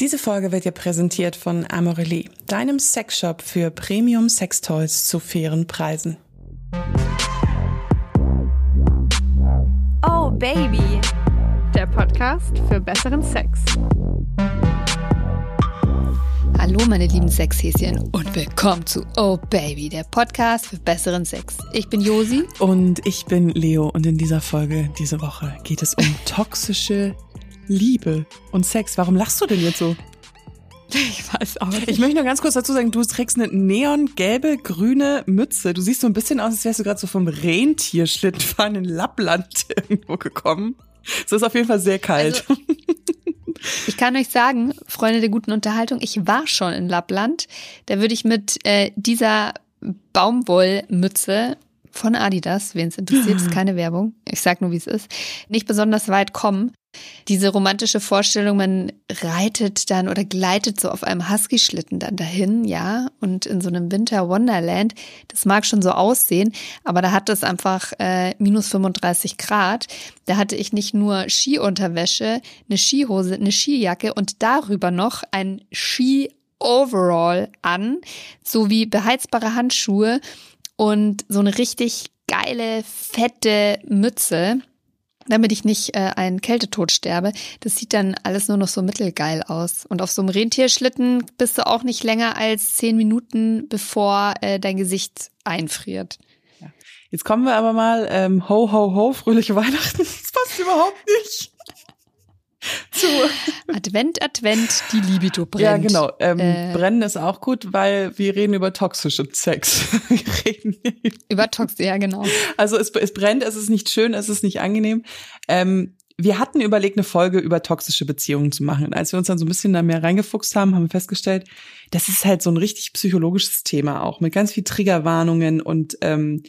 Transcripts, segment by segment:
Diese Folge wird dir präsentiert von Amorelie, deinem Sexshop für Premium Sextoys zu fairen Preisen. Oh Baby, der Podcast für besseren Sex. Hallo meine lieben Sexhäschen und willkommen zu Oh Baby, der Podcast für besseren Sex. Ich bin Josi. Und ich bin Leo und in dieser Folge, diese Woche, geht es um toxische Liebe und Sex. Warum lachst du denn jetzt so? Ich weiß auch nicht. Ich möchte nur ganz kurz dazu sagen, du trägst eine neongelbe, grüne Mütze. Du siehst so ein bisschen aus, als wärst du gerade so vom Rentierschlittenfahren in Lappland irgendwo gekommen. Es ist auf jeden Fall sehr kalt. Also, ich kann euch sagen, Freunde der guten Unterhaltung, ich war schon in Lappland. Da würde ich mit äh, dieser Baumwollmütze von Adidas, wen es interessiert, ist keine Werbung, ich sag nur, wie es ist, nicht besonders weit kommen. Diese romantische Vorstellung, man reitet dann oder gleitet so auf einem Husky-Schlitten dann dahin, ja, und in so einem Winter Wonderland, das mag schon so aussehen, aber da hat es einfach äh, minus 35 Grad. Da hatte ich nicht nur Skiunterwäsche, eine Skihose, eine Skijacke und darüber noch ein Ski Overall an, sowie beheizbare Handschuhe und so eine richtig geile, fette Mütze damit ich nicht äh, einen Kältetod sterbe. Das sieht dann alles nur noch so mittelgeil aus. Und auf so einem Rentierschlitten bist du auch nicht länger als zehn Minuten, bevor äh, dein Gesicht einfriert. Ja. Jetzt kommen wir aber mal, ähm, ho, ho, ho, fröhliche Weihnachten. Das passt überhaupt nicht. Zu. Advent, Advent, die Libido brennt. Ja, genau. Ähm, äh, brennen ist auch gut, weil wir reden über toxischen Sex. wir reden über Tox, ja, genau. Also es, es brennt, es ist nicht schön, es ist nicht angenehm. Ähm, wir hatten überlegt, eine Folge über toxische Beziehungen zu machen. Und als wir uns dann so ein bisschen da mehr reingefuchst haben, haben wir festgestellt, das ist halt so ein richtig psychologisches Thema auch, mit ganz viel Triggerwarnungen und ähm,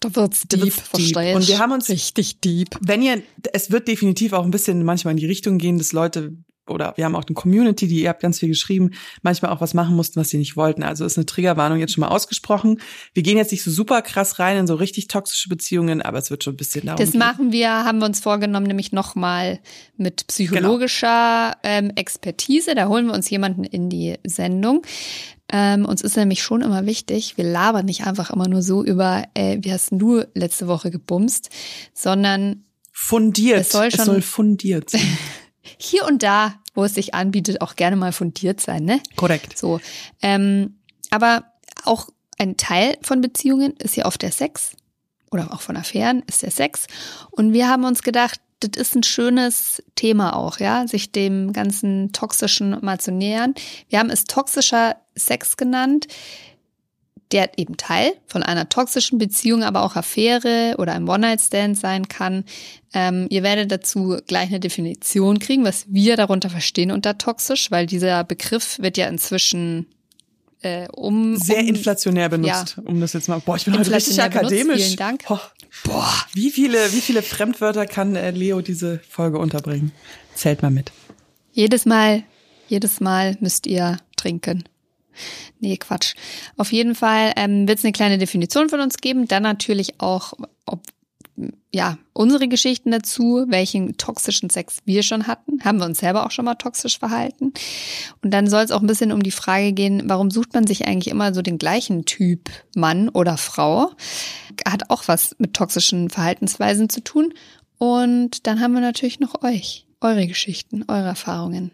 da wird's deep, deep, verstehe Und wir haben uns richtig deep. Wenn ihr, es wird definitiv auch ein bisschen manchmal in die Richtung gehen, dass Leute oder wir haben auch eine Community, die ihr habt ganz viel geschrieben, manchmal auch was machen mussten, was sie nicht wollten. Also ist eine Triggerwarnung jetzt schon mal ausgesprochen. Wir gehen jetzt nicht so super krass rein in so richtig toxische Beziehungen, aber es wird schon ein bisschen darum Das machen wir, haben wir uns vorgenommen, nämlich nochmal mit psychologischer genau. ähm, Expertise. Da holen wir uns jemanden in die Sendung. Ähm, uns ist nämlich schon immer wichtig, wir labern nicht einfach immer nur so über, äh, wie hast du letzte Woche gebumst, sondern fundiert. Es soll, schon, es soll fundiert sein. hier und da, wo es sich anbietet, auch gerne mal fundiert sein, ne? Korrekt. So. Ähm, aber auch ein Teil von Beziehungen ist ja oft der Sex oder auch von Affären ist der Sex. Und wir haben uns gedacht, das ist ein schönes Thema auch, ja, sich dem ganzen Toxischen mal zu nähern. Wir haben es toxischer Sex genannt der eben Teil von einer toxischen Beziehung, aber auch Affäre oder ein One-Night-Stand sein kann. Ähm, ihr werdet dazu gleich eine Definition kriegen, was wir darunter verstehen unter toxisch, weil dieser Begriff wird ja inzwischen äh, um sehr um, inflationär benutzt, ja. um das jetzt mal. Boah, ich bin heute richtig akademisch. Benutzt, vielen Dank. Boah, boah, wie viele, wie viele Fremdwörter kann äh, Leo diese Folge unterbringen? Zählt mal mit. Jedes Mal, jedes Mal müsst ihr trinken. Nee, Quatsch. Auf jeden Fall ähm, wird es eine kleine Definition von uns geben. Dann natürlich auch, ob ja, unsere Geschichten dazu, welchen toxischen Sex wir schon hatten. Haben wir uns selber auch schon mal toxisch verhalten? Und dann soll es auch ein bisschen um die Frage gehen, warum sucht man sich eigentlich immer so den gleichen Typ Mann oder Frau? Hat auch was mit toxischen Verhaltensweisen zu tun. Und dann haben wir natürlich noch euch, eure Geschichten, eure Erfahrungen.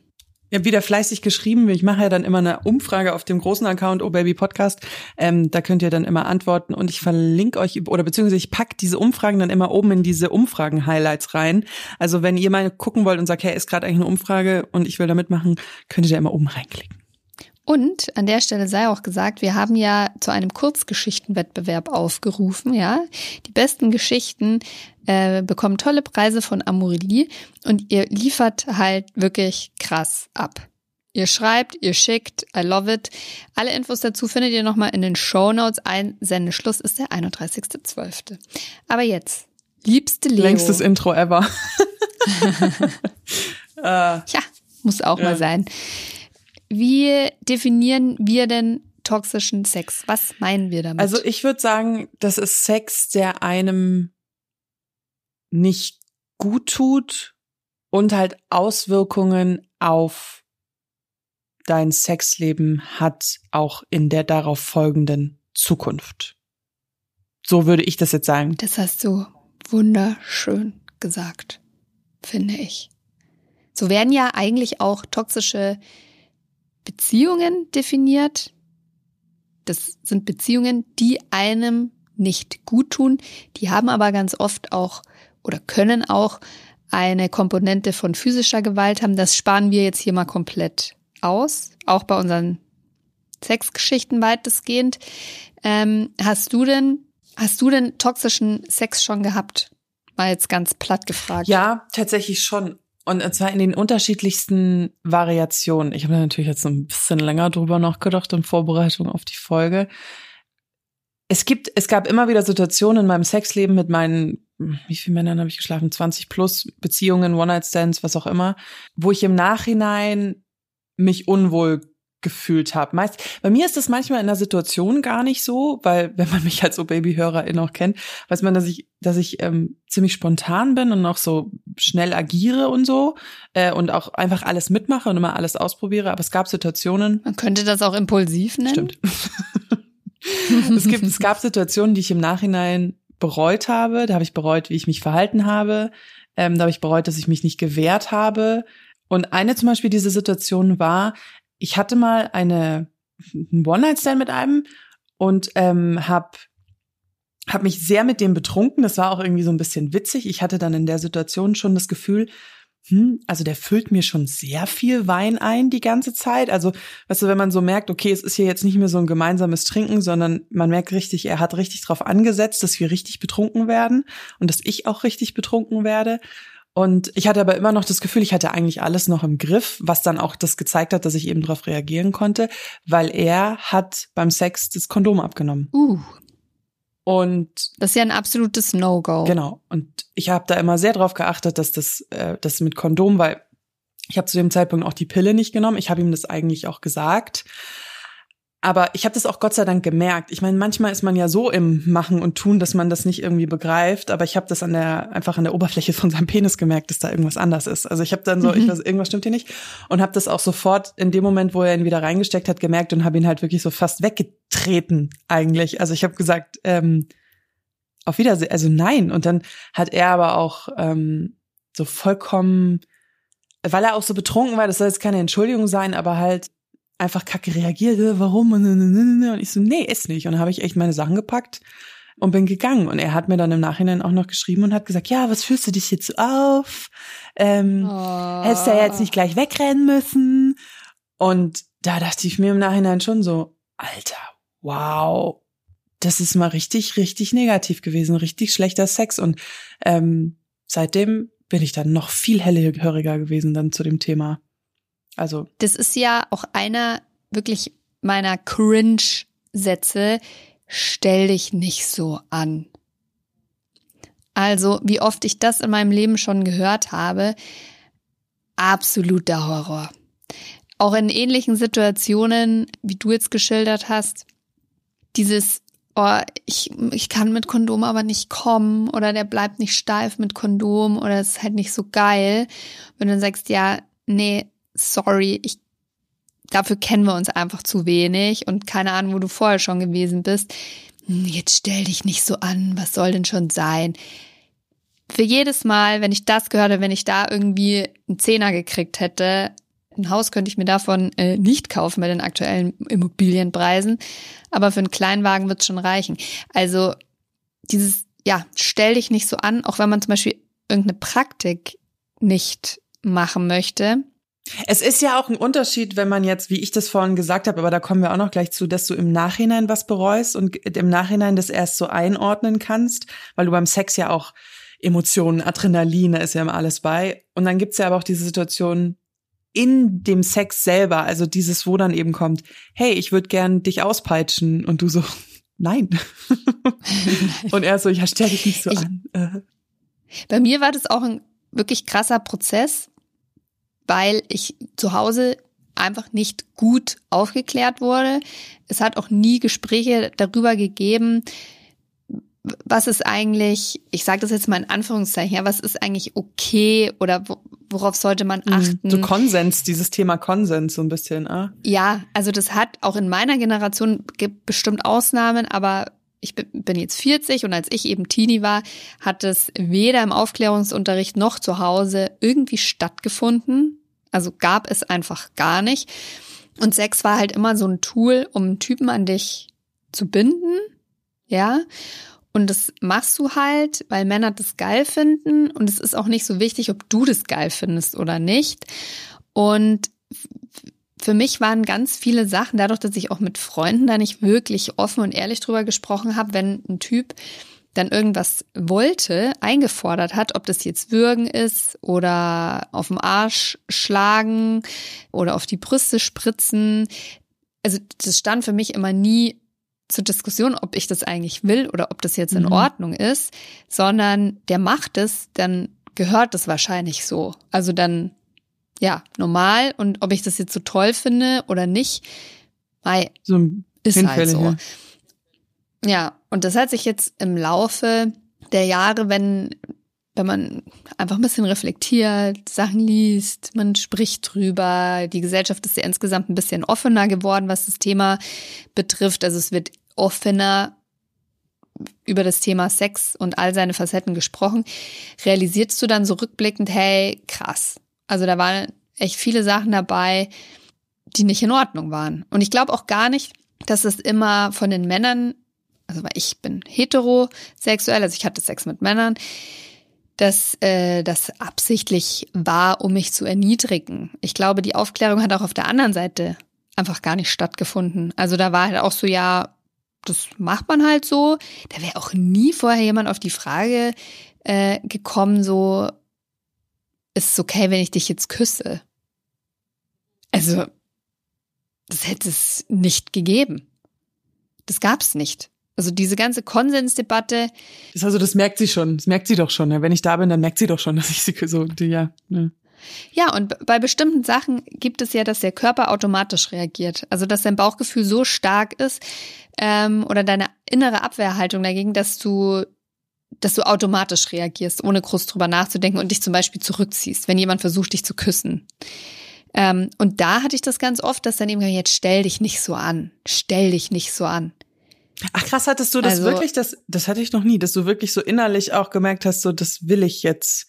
Ich habe wieder fleißig geschrieben. Ich mache ja dann immer eine Umfrage auf dem großen Account Oh Baby Podcast. Ähm, da könnt ihr dann immer antworten und ich verlinke euch oder beziehungsweise ich pack diese Umfragen dann immer oben in diese Umfragen-Highlights rein. Also wenn ihr mal gucken wollt und sagt, hey, ist gerade eigentlich eine Umfrage und ich will da mitmachen, könnt ihr da immer oben reinklicken. Und an der Stelle sei auch gesagt, wir haben ja zu einem Kurzgeschichtenwettbewerb aufgerufen, ja. Die besten Geschichten äh, bekommen tolle Preise von Amorelie und ihr liefert halt wirklich krass ab. Ihr schreibt, ihr schickt, I love it. Alle Infos dazu findet ihr nochmal in den Show Notes. Ein Sendeschluss ist der 31.12. Aber jetzt, liebste Leo. Längstes Intro ever. äh, ja, muss auch ja. mal sein. Wie definieren wir denn toxischen Sex? Was meinen wir damit? Also ich würde sagen, das ist Sex, der einem nicht gut tut und halt Auswirkungen auf dein Sexleben hat auch in der darauf folgenden Zukunft. So würde ich das jetzt sagen. Das hast du wunderschön gesagt, finde ich. So werden ja eigentlich auch toxische Beziehungen definiert. Das sind Beziehungen, die einem nicht gut tun. Die haben aber ganz oft auch oder können auch eine Komponente von physischer Gewalt haben. Das sparen wir jetzt hier mal komplett aus, auch bei unseren Sexgeschichten weitestgehend. Ähm, hast du denn, hast du denn toxischen Sex schon gehabt? Mal jetzt ganz platt gefragt. Ja, tatsächlich schon. Und zwar in den unterschiedlichsten Variationen. Ich habe natürlich jetzt ein bisschen länger drüber nachgedacht in Vorbereitung auf die Folge. Es gibt, es gab immer wieder Situationen in meinem Sexleben mit meinen, wie viele Männern habe ich geschlafen? 20 plus Beziehungen, One-Night-Stands, was auch immer, wo ich im Nachhinein mich unwohl gefühlt habe. Meist, bei mir ist das manchmal in der Situation gar nicht so, weil wenn man mich als so Babyhörerin auch kennt, weiß man, dass ich, dass ich ähm, ziemlich spontan bin und auch so schnell agiere und so äh, und auch einfach alles mitmache und immer alles ausprobiere. Aber es gab Situationen. Man könnte das auch impulsiv nennen. Stimmt. es gibt, es gab Situationen, die ich im Nachhinein bereut habe. Da habe ich bereut, wie ich mich verhalten habe. Ähm, da habe ich bereut, dass ich mich nicht gewehrt habe. Und eine zum Beispiel diese Situation war, ich hatte mal eine One-Night-Stand mit einem und ähm, habe hab mich sehr mit dem betrunken. Das war auch irgendwie so ein bisschen witzig. Ich hatte dann in der Situation schon das Gefühl, hm, also der füllt mir schon sehr viel Wein ein die ganze Zeit. Also, weißt du, wenn man so merkt, okay, es ist hier jetzt nicht mehr so ein gemeinsames Trinken, sondern man merkt richtig, er hat richtig drauf angesetzt, dass wir richtig betrunken werden und dass ich auch richtig betrunken werde. Und ich hatte aber immer noch das Gefühl, ich hatte eigentlich alles noch im Griff, was dann auch das gezeigt hat, dass ich eben darauf reagieren konnte, weil er hat beim Sex das Kondom abgenommen. Uh. Und das ist ja ein absolutes No-Go. Genau. Und ich habe da immer sehr drauf geachtet, dass das, äh, das mit Kondom, weil ich habe zu dem Zeitpunkt auch die Pille nicht genommen. Ich habe ihm das eigentlich auch gesagt. Aber ich habe das auch Gott sei Dank gemerkt. Ich meine, manchmal ist man ja so im Machen und Tun, dass man das nicht irgendwie begreift. Aber ich habe das an der einfach an der Oberfläche von seinem Penis gemerkt, dass da irgendwas anders ist. Also ich habe dann so, mhm. ich weiß, irgendwas stimmt hier nicht, und habe das auch sofort in dem Moment, wo er ihn wieder reingesteckt hat, gemerkt und habe ihn halt wirklich so fast weggetreten eigentlich. Also ich habe gesagt, ähm, auf Wiedersehen, also nein. Und dann hat er aber auch ähm, so vollkommen, weil er auch so betrunken war, das soll jetzt keine Entschuldigung sein, aber halt einfach kacke reagierte, warum? Und ich so, nee, ist nicht. Und dann habe ich echt meine Sachen gepackt und bin gegangen. Und er hat mir dann im Nachhinein auch noch geschrieben und hat gesagt, ja, was fühlst du dich jetzt so auf? Ähm, oh. Hättest du ja jetzt nicht gleich wegrennen müssen. Und da dachte ich mir im Nachhinein schon so, Alter, wow, das ist mal richtig, richtig negativ gewesen, richtig schlechter Sex. Und ähm, seitdem bin ich dann noch viel hellhöriger gewesen dann zu dem Thema. Also. Das ist ja auch einer wirklich meiner Cringe-Sätze. Stell dich nicht so an. Also, wie oft ich das in meinem Leben schon gehört habe, absoluter Horror. Auch in ähnlichen Situationen, wie du jetzt geschildert hast, dieses, oh, ich, ich kann mit Kondom aber nicht kommen oder der bleibt nicht steif mit Kondom oder es ist halt nicht so geil. Wenn du dann sagst, ja, nee, sorry, ich, dafür kennen wir uns einfach zu wenig und keine Ahnung, wo du vorher schon gewesen bist. Hm, jetzt stell dich nicht so an, was soll denn schon sein? Für jedes Mal, wenn ich das gehört hätte, wenn ich da irgendwie einen Zehner gekriegt hätte, ein Haus könnte ich mir davon äh, nicht kaufen bei den aktuellen Immobilienpreisen, aber für einen Kleinwagen wird es schon reichen. Also dieses, ja, stell dich nicht so an, auch wenn man zum Beispiel irgendeine Praktik nicht machen möchte, es ist ja auch ein Unterschied, wenn man jetzt, wie ich das vorhin gesagt habe, aber da kommen wir auch noch gleich zu, dass du im Nachhinein was bereust und im Nachhinein das erst so einordnen kannst, weil du beim Sex ja auch Emotionen, Adrenalin, da ist ja immer alles bei. Und dann gibt's ja aber auch diese Situation in dem Sex selber, also dieses, wo dann eben kommt, hey, ich würde gern dich auspeitschen und du so, nein. und er so, ja, stell dich nicht so ich, an. Bei mir war das auch ein wirklich krasser Prozess weil ich zu Hause einfach nicht gut aufgeklärt wurde. Es hat auch nie Gespräche darüber gegeben, was ist eigentlich, ich sage das jetzt mal in Anführungszeichen, ja, was ist eigentlich okay oder worauf sollte man mhm. achten? So Konsens, dieses Thema Konsens so ein bisschen, ah? Ja, also das hat auch in meiner Generation gibt bestimmt Ausnahmen, aber ich bin jetzt 40 und als ich eben Teenie war, hat es weder im Aufklärungsunterricht noch zu Hause irgendwie stattgefunden. Also gab es einfach gar nicht. Und Sex war halt immer so ein Tool, um Typen an dich zu binden, ja. Und das machst du halt, weil Männer das geil finden. Und es ist auch nicht so wichtig, ob du das geil findest oder nicht. Und für mich waren ganz viele Sachen, dadurch, dass ich auch mit Freunden da nicht wirklich offen und ehrlich drüber gesprochen habe, wenn ein Typ dann irgendwas wollte, eingefordert hat, ob das jetzt würgen ist oder auf dem Arsch schlagen oder auf die Brüste spritzen. Also das stand für mich immer nie zur Diskussion, ob ich das eigentlich will oder ob das jetzt in mhm. Ordnung ist, sondern der macht es, dann gehört das wahrscheinlich so. Also dann, ja, normal und ob ich das jetzt so toll finde oder nicht, mei, so ist halt so. Ja, und das hat sich jetzt im Laufe der Jahre, wenn wenn man einfach ein bisschen reflektiert, Sachen liest, man spricht drüber. Die Gesellschaft ist ja insgesamt ein bisschen offener geworden, was das Thema betrifft. Also es wird offener über das Thema Sex und all seine Facetten gesprochen. Realisierst du dann so rückblickend, hey, krass. Also da waren echt viele Sachen dabei, die nicht in Ordnung waren. Und ich glaube auch gar nicht, dass es immer von den Männern, also weil ich bin heterosexuell, also ich hatte Sex mit Männern, dass äh, das absichtlich war, um mich zu erniedrigen. Ich glaube, die Aufklärung hat auch auf der anderen Seite einfach gar nicht stattgefunden. Also da war halt auch so, ja, das macht man halt so. Da wäre auch nie vorher jemand auf die Frage äh, gekommen, so, ist es okay, wenn ich dich jetzt küsse? Also, das hätte es nicht gegeben. Das gab es nicht. Also diese ganze Konsensdebatte. Das also, das merkt sie schon. Das merkt sie doch schon. Ne? Wenn ich da bin, dann merkt sie doch schon, dass ich sie so, die, ja. Ne. Ja, und bei bestimmten Sachen gibt es ja, dass der Körper automatisch reagiert. Also, dass dein Bauchgefühl so stark ist ähm, oder deine innere Abwehrhaltung dagegen, dass du dass du automatisch reagierst, ohne groß drüber nachzudenken und dich zum Beispiel zurückziehst, wenn jemand versucht, dich zu küssen. Ähm, und da hatte ich das ganz oft, dass dann eben jetzt stell dich nicht so an, stell dich nicht so an. Ach krass, hattest du das also, wirklich, das, das hatte ich noch nie, dass du wirklich so innerlich auch gemerkt hast, so das will ich jetzt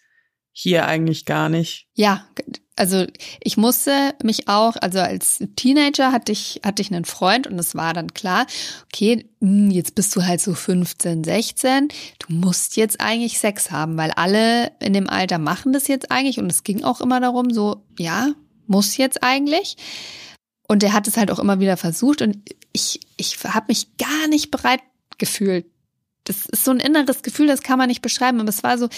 hier eigentlich gar nicht. Ja, also ich musste mich auch, also als Teenager hatte ich, hatte ich einen Freund und es war dann klar, okay, hm, jetzt bist du halt so 15, 16, du musst jetzt eigentlich Sex haben, weil alle in dem Alter machen das jetzt eigentlich und es ging auch immer darum, so, ja, muss jetzt eigentlich. Und er hat es halt auch immer wieder versucht und ich, ich habe mich gar nicht bereit gefühlt. Das ist so ein inneres Gefühl, das kann man nicht beschreiben, aber es war so,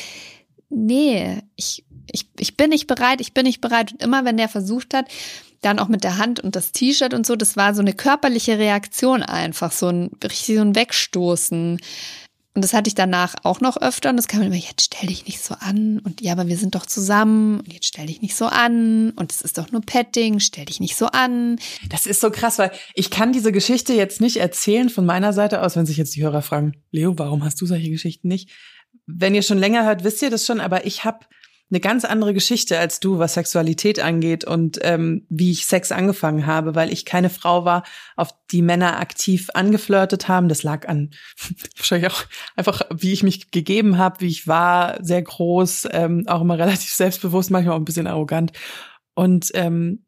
nee, ich, ich, ich bin nicht bereit, ich bin nicht bereit. Und immer wenn der versucht hat, dann auch mit der Hand und das T-Shirt und so, das war so eine körperliche Reaktion einfach, so ein richtig so ein Wegstoßen. Und das hatte ich danach auch noch öfter und das kam immer, jetzt stell dich nicht so an und ja, aber wir sind doch zusammen und jetzt stell dich nicht so an und es ist doch nur Petting, stell dich nicht so an. Das ist so krass, weil ich kann diese Geschichte jetzt nicht erzählen von meiner Seite aus, wenn sich jetzt die Hörer fragen, Leo, warum hast du solche Geschichten nicht? Wenn ihr schon länger hört, wisst ihr das schon, aber ich habe eine ganz andere Geschichte als du, was Sexualität angeht und ähm, wie ich Sex angefangen habe, weil ich keine Frau war, auf die Männer aktiv angeflirtet haben. Das lag an wahrscheinlich auch einfach, wie ich mich gegeben habe, wie ich war, sehr groß, ähm, auch immer relativ selbstbewusst, manchmal auch ein bisschen arrogant. Und ähm,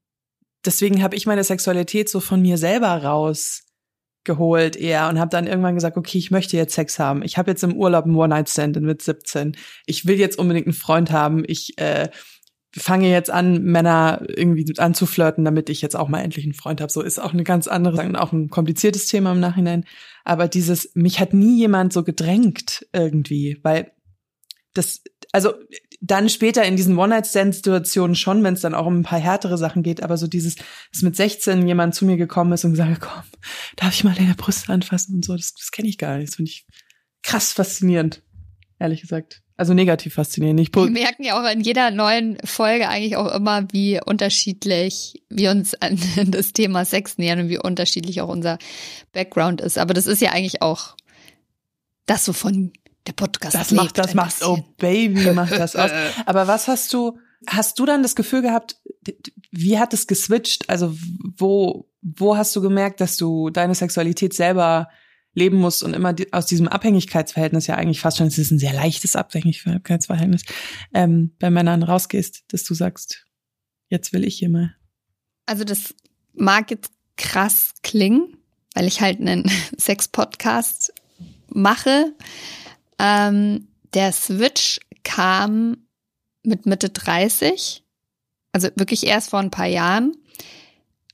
deswegen habe ich meine Sexualität so von mir selber raus geholt eher und habe dann irgendwann gesagt, okay, ich möchte jetzt Sex haben. Ich habe jetzt im Urlaub einen One-Night-Stand mit 17. Ich will jetzt unbedingt einen Freund haben. Ich äh, fange jetzt an, Männer irgendwie anzuflirten, damit ich jetzt auch mal endlich einen Freund habe. So ist auch eine ganz andere, auch ein kompliziertes Thema im Nachhinein. Aber dieses, mich hat nie jemand so gedrängt irgendwie, weil das, also dann später in diesen One-Night-Stand-Situationen schon, wenn es dann auch um ein paar härtere Sachen geht, aber so dieses, dass mit 16 jemand zu mir gekommen ist und gesagt, komm, darf ich mal deine Brüste anfassen und so, das, das kenne ich gar nicht. Das finde ich krass faszinierend, ehrlich gesagt. Also negativ faszinierend. Nicht wir merken ja auch in jeder neuen Folge eigentlich auch immer, wie unterschiedlich wir uns an das Thema Sex nähern und wie unterschiedlich auch unser Background ist. Aber das ist ja eigentlich auch das so von der Podcast Das macht, das macht, oh. Baby, macht das aus. Aber was hast du, hast du dann das Gefühl gehabt, wie hat es geswitcht? Also wo, wo hast du gemerkt, dass du deine Sexualität selber leben musst und immer aus diesem Abhängigkeitsverhältnis ja eigentlich fast schon, es ist ein sehr leichtes Abhängigkeitsverhältnis, ähm, bei Männern rausgehst, dass du sagst, jetzt will ich hier mal. Also das mag jetzt krass klingen, weil ich halt einen Sex-Podcast mache. Ähm, der Switch kam mit Mitte 30, also wirklich erst vor ein paar Jahren,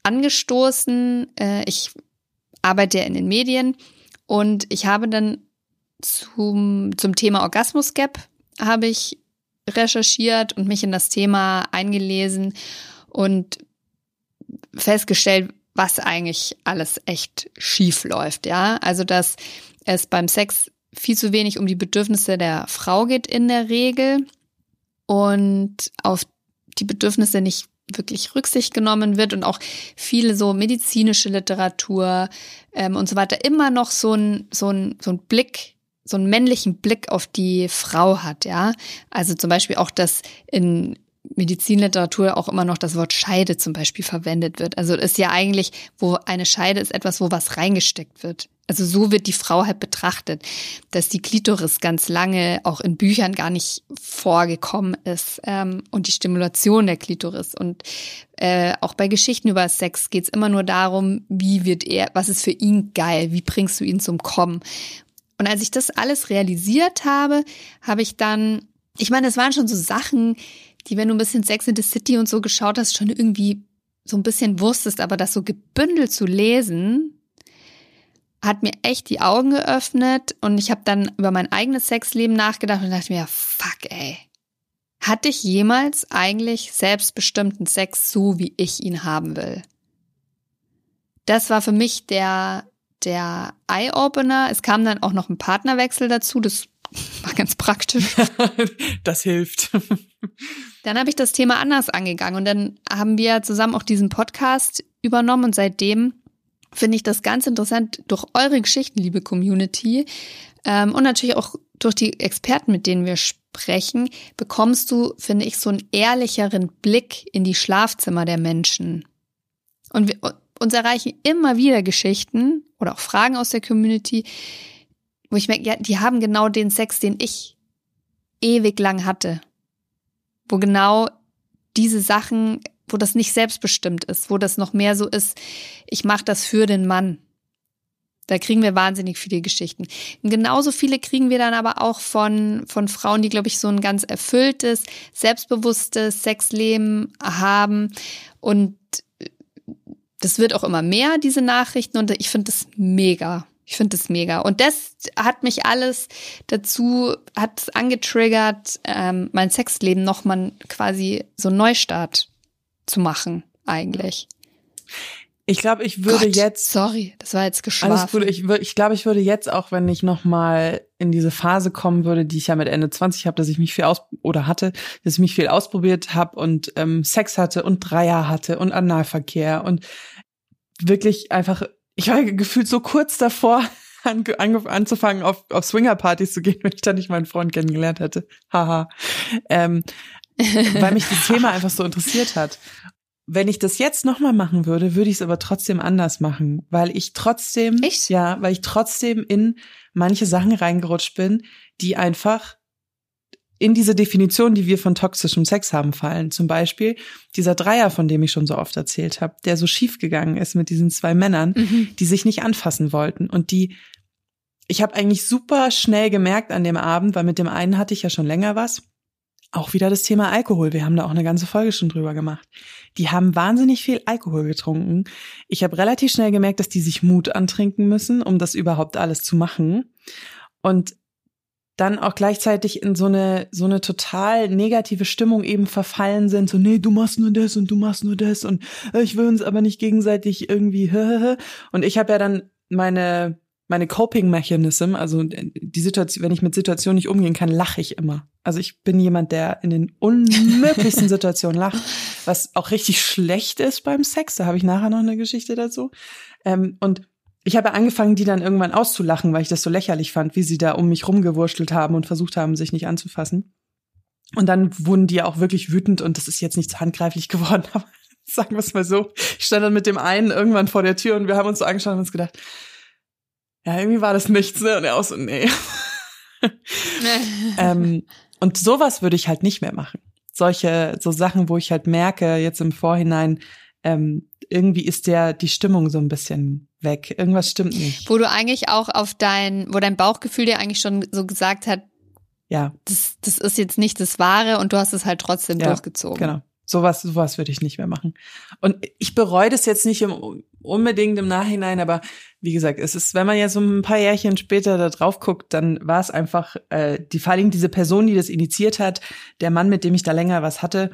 angestoßen. Äh, ich arbeite ja in den Medien und ich habe dann zum, zum Thema Orgasmus Gap habe ich recherchiert und mich in das Thema eingelesen und festgestellt, was eigentlich alles echt schief läuft, ja. Also, dass es beim Sex viel zu wenig um die Bedürfnisse der Frau geht in der Regel und auf die Bedürfnisse nicht wirklich Rücksicht genommen wird und auch viele so medizinische Literatur ähm, und so weiter immer noch so ein, so ein, so ein Blick, so einen männlichen Blick auf die Frau hat, ja. Also zum Beispiel auch, dass in Medizinliteratur auch immer noch das Wort Scheide zum Beispiel verwendet wird. Also ist ja eigentlich, wo eine Scheide ist etwas, wo was reingesteckt wird. Also so wird die Frau halt betrachtet, dass die Klitoris ganz lange auch in Büchern gar nicht vorgekommen ist ähm, und die Stimulation der Klitoris. Und äh, auch bei Geschichten über Sex geht es immer nur darum, wie wird er, was ist für ihn geil, wie bringst du ihn zum Kommen. Und als ich das alles realisiert habe, habe ich dann, ich meine, es waren schon so Sachen, die, wenn du ein bisschen Sex in the City und so geschaut hast, schon irgendwie so ein bisschen wusstest, aber das so gebündelt zu lesen, hat mir echt die Augen geöffnet und ich habe dann über mein eigenes Sexleben nachgedacht und dachte mir, fuck ey, hatte ich jemals eigentlich selbstbestimmten Sex so, wie ich ihn haben will? Das war für mich der, der Eye-Opener. Es kam dann auch noch ein Partnerwechsel dazu, das war ganz praktisch. das hilft. Dann habe ich das Thema anders angegangen und dann haben wir zusammen auch diesen Podcast übernommen und seitdem finde ich das ganz interessant durch eure Geschichten, liebe Community, ähm, und natürlich auch durch die Experten, mit denen wir sprechen, bekommst du, finde ich, so einen ehrlicheren Blick in die Schlafzimmer der Menschen. Und wir, uns erreichen immer wieder Geschichten oder auch Fragen aus der Community, wo ich merke, ja, die haben genau den Sex, den ich ewig lang hatte. Wo genau diese Sachen wo das nicht selbstbestimmt ist, wo das noch mehr so ist, ich mache das für den Mann. Da kriegen wir wahnsinnig viele Geschichten. Und genauso viele kriegen wir dann aber auch von, von Frauen, die, glaube ich, so ein ganz erfülltes, selbstbewusstes Sexleben haben. Und das wird auch immer mehr, diese Nachrichten. Und ich finde das mega. Ich finde das mega. Und das hat mich alles dazu, hat angetriggert, ähm, mein Sexleben nochmal quasi so Neustart zu machen, eigentlich. Ich glaube, ich würde Gott, jetzt. Sorry, das war jetzt geschwafelt. Alles gut. Ich, ich glaube, ich würde jetzt auch, wenn ich noch mal in diese Phase kommen würde, die ich ja mit Ende 20 habe, dass ich mich viel aus oder hatte, dass ich mich viel ausprobiert habe und ähm, Sex hatte und Dreier hatte und Analverkehr und wirklich einfach, ich war gefühlt so kurz davor, an, an, anzufangen, auf, auf Swingerpartys zu gehen, wenn ich da nicht meinen Freund kennengelernt hätte. Haha. ähm, weil mich das Thema einfach so interessiert hat. Wenn ich das jetzt nochmal machen würde, würde ich es aber trotzdem anders machen, weil ich trotzdem, Echt? ja, weil ich trotzdem in manche Sachen reingerutscht bin, die einfach in diese Definition, die wir von toxischem Sex haben, fallen. Zum Beispiel dieser Dreier, von dem ich schon so oft erzählt habe, der so schief gegangen ist mit diesen zwei Männern, Mhm. die sich nicht anfassen wollten und die ich habe eigentlich super schnell gemerkt an dem Abend, weil mit dem einen hatte ich ja schon länger was. Auch wieder das Thema Alkohol. Wir haben da auch eine ganze Folge schon drüber gemacht. Die haben wahnsinnig viel Alkohol getrunken. Ich habe relativ schnell gemerkt, dass die sich Mut antrinken müssen, um das überhaupt alles zu machen. Und dann auch gleichzeitig in so eine so eine total negative Stimmung eben verfallen sind, so nee, du machst nur das und du machst nur das und äh, ich will uns aber nicht gegenseitig irgendwie und ich habe ja dann meine meine Coping Mechanism, also die Situation, wenn ich mit Situationen nicht umgehen kann, lache ich immer. Also ich bin jemand, der in den unmöglichsten Situationen lacht, was auch richtig schlecht ist beim Sex. Da habe ich nachher noch eine Geschichte dazu. Ähm, und ich habe angefangen, die dann irgendwann auszulachen, weil ich das so lächerlich fand, wie sie da um mich rumgewurschtelt haben und versucht haben, sich nicht anzufassen. Und dann wurden die auch wirklich wütend und das ist jetzt nicht so handgreiflich geworden, aber sagen wir es mal so. Ich stand dann mit dem einen irgendwann vor der Tür und wir haben uns so angeschaut und uns gedacht, ja, irgendwie war das nichts, ne? Und er auch so, nee. ähm, und sowas würde ich halt nicht mehr machen. Solche, so Sachen, wo ich halt merke, jetzt im Vorhinein, ähm, irgendwie ist der, die Stimmung so ein bisschen weg. Irgendwas stimmt nicht. Wo du eigentlich auch auf dein, wo dein Bauchgefühl dir eigentlich schon so gesagt hat, ja. Das, das ist jetzt nicht das Wahre und du hast es halt trotzdem ja, durchgezogen. Genau. Sowas, sowas würde ich nicht mehr machen. Und ich bereue das jetzt nicht im, unbedingt im Nachhinein, aber wie gesagt, es ist, wenn man jetzt so ein paar Jährchen später da drauf guckt, dann war es einfach, äh, die vor allem diese Person, die das initiiert hat, der Mann, mit dem ich da länger was hatte,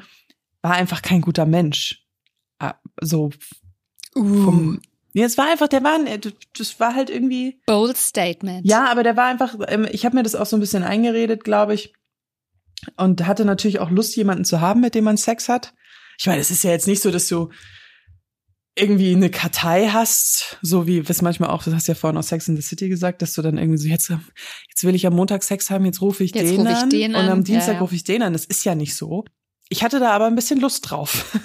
war einfach kein guter Mensch. Ah, so Uh. vom, ja, es war einfach, der war, das war halt irgendwie. Bold Statement. Ja, aber der war einfach, ähm, ich habe mir das auch so ein bisschen eingeredet, glaube ich. Und hatte natürlich auch Lust, jemanden zu haben, mit dem man Sex hat. Ich meine, es ist ja jetzt nicht so, dass du irgendwie eine Kartei hast, so wie was manchmal auch, du hast ja vorhin auch Sex in the City gesagt, dass du dann irgendwie so, jetzt, jetzt will ich am Montag Sex haben, jetzt rufe ich, Jetzt den, ruf ich an, den und an, am Dienstag ja, ja. rufe ich den an. Das ist ja nicht so. Ich hatte da aber ein bisschen Lust drauf.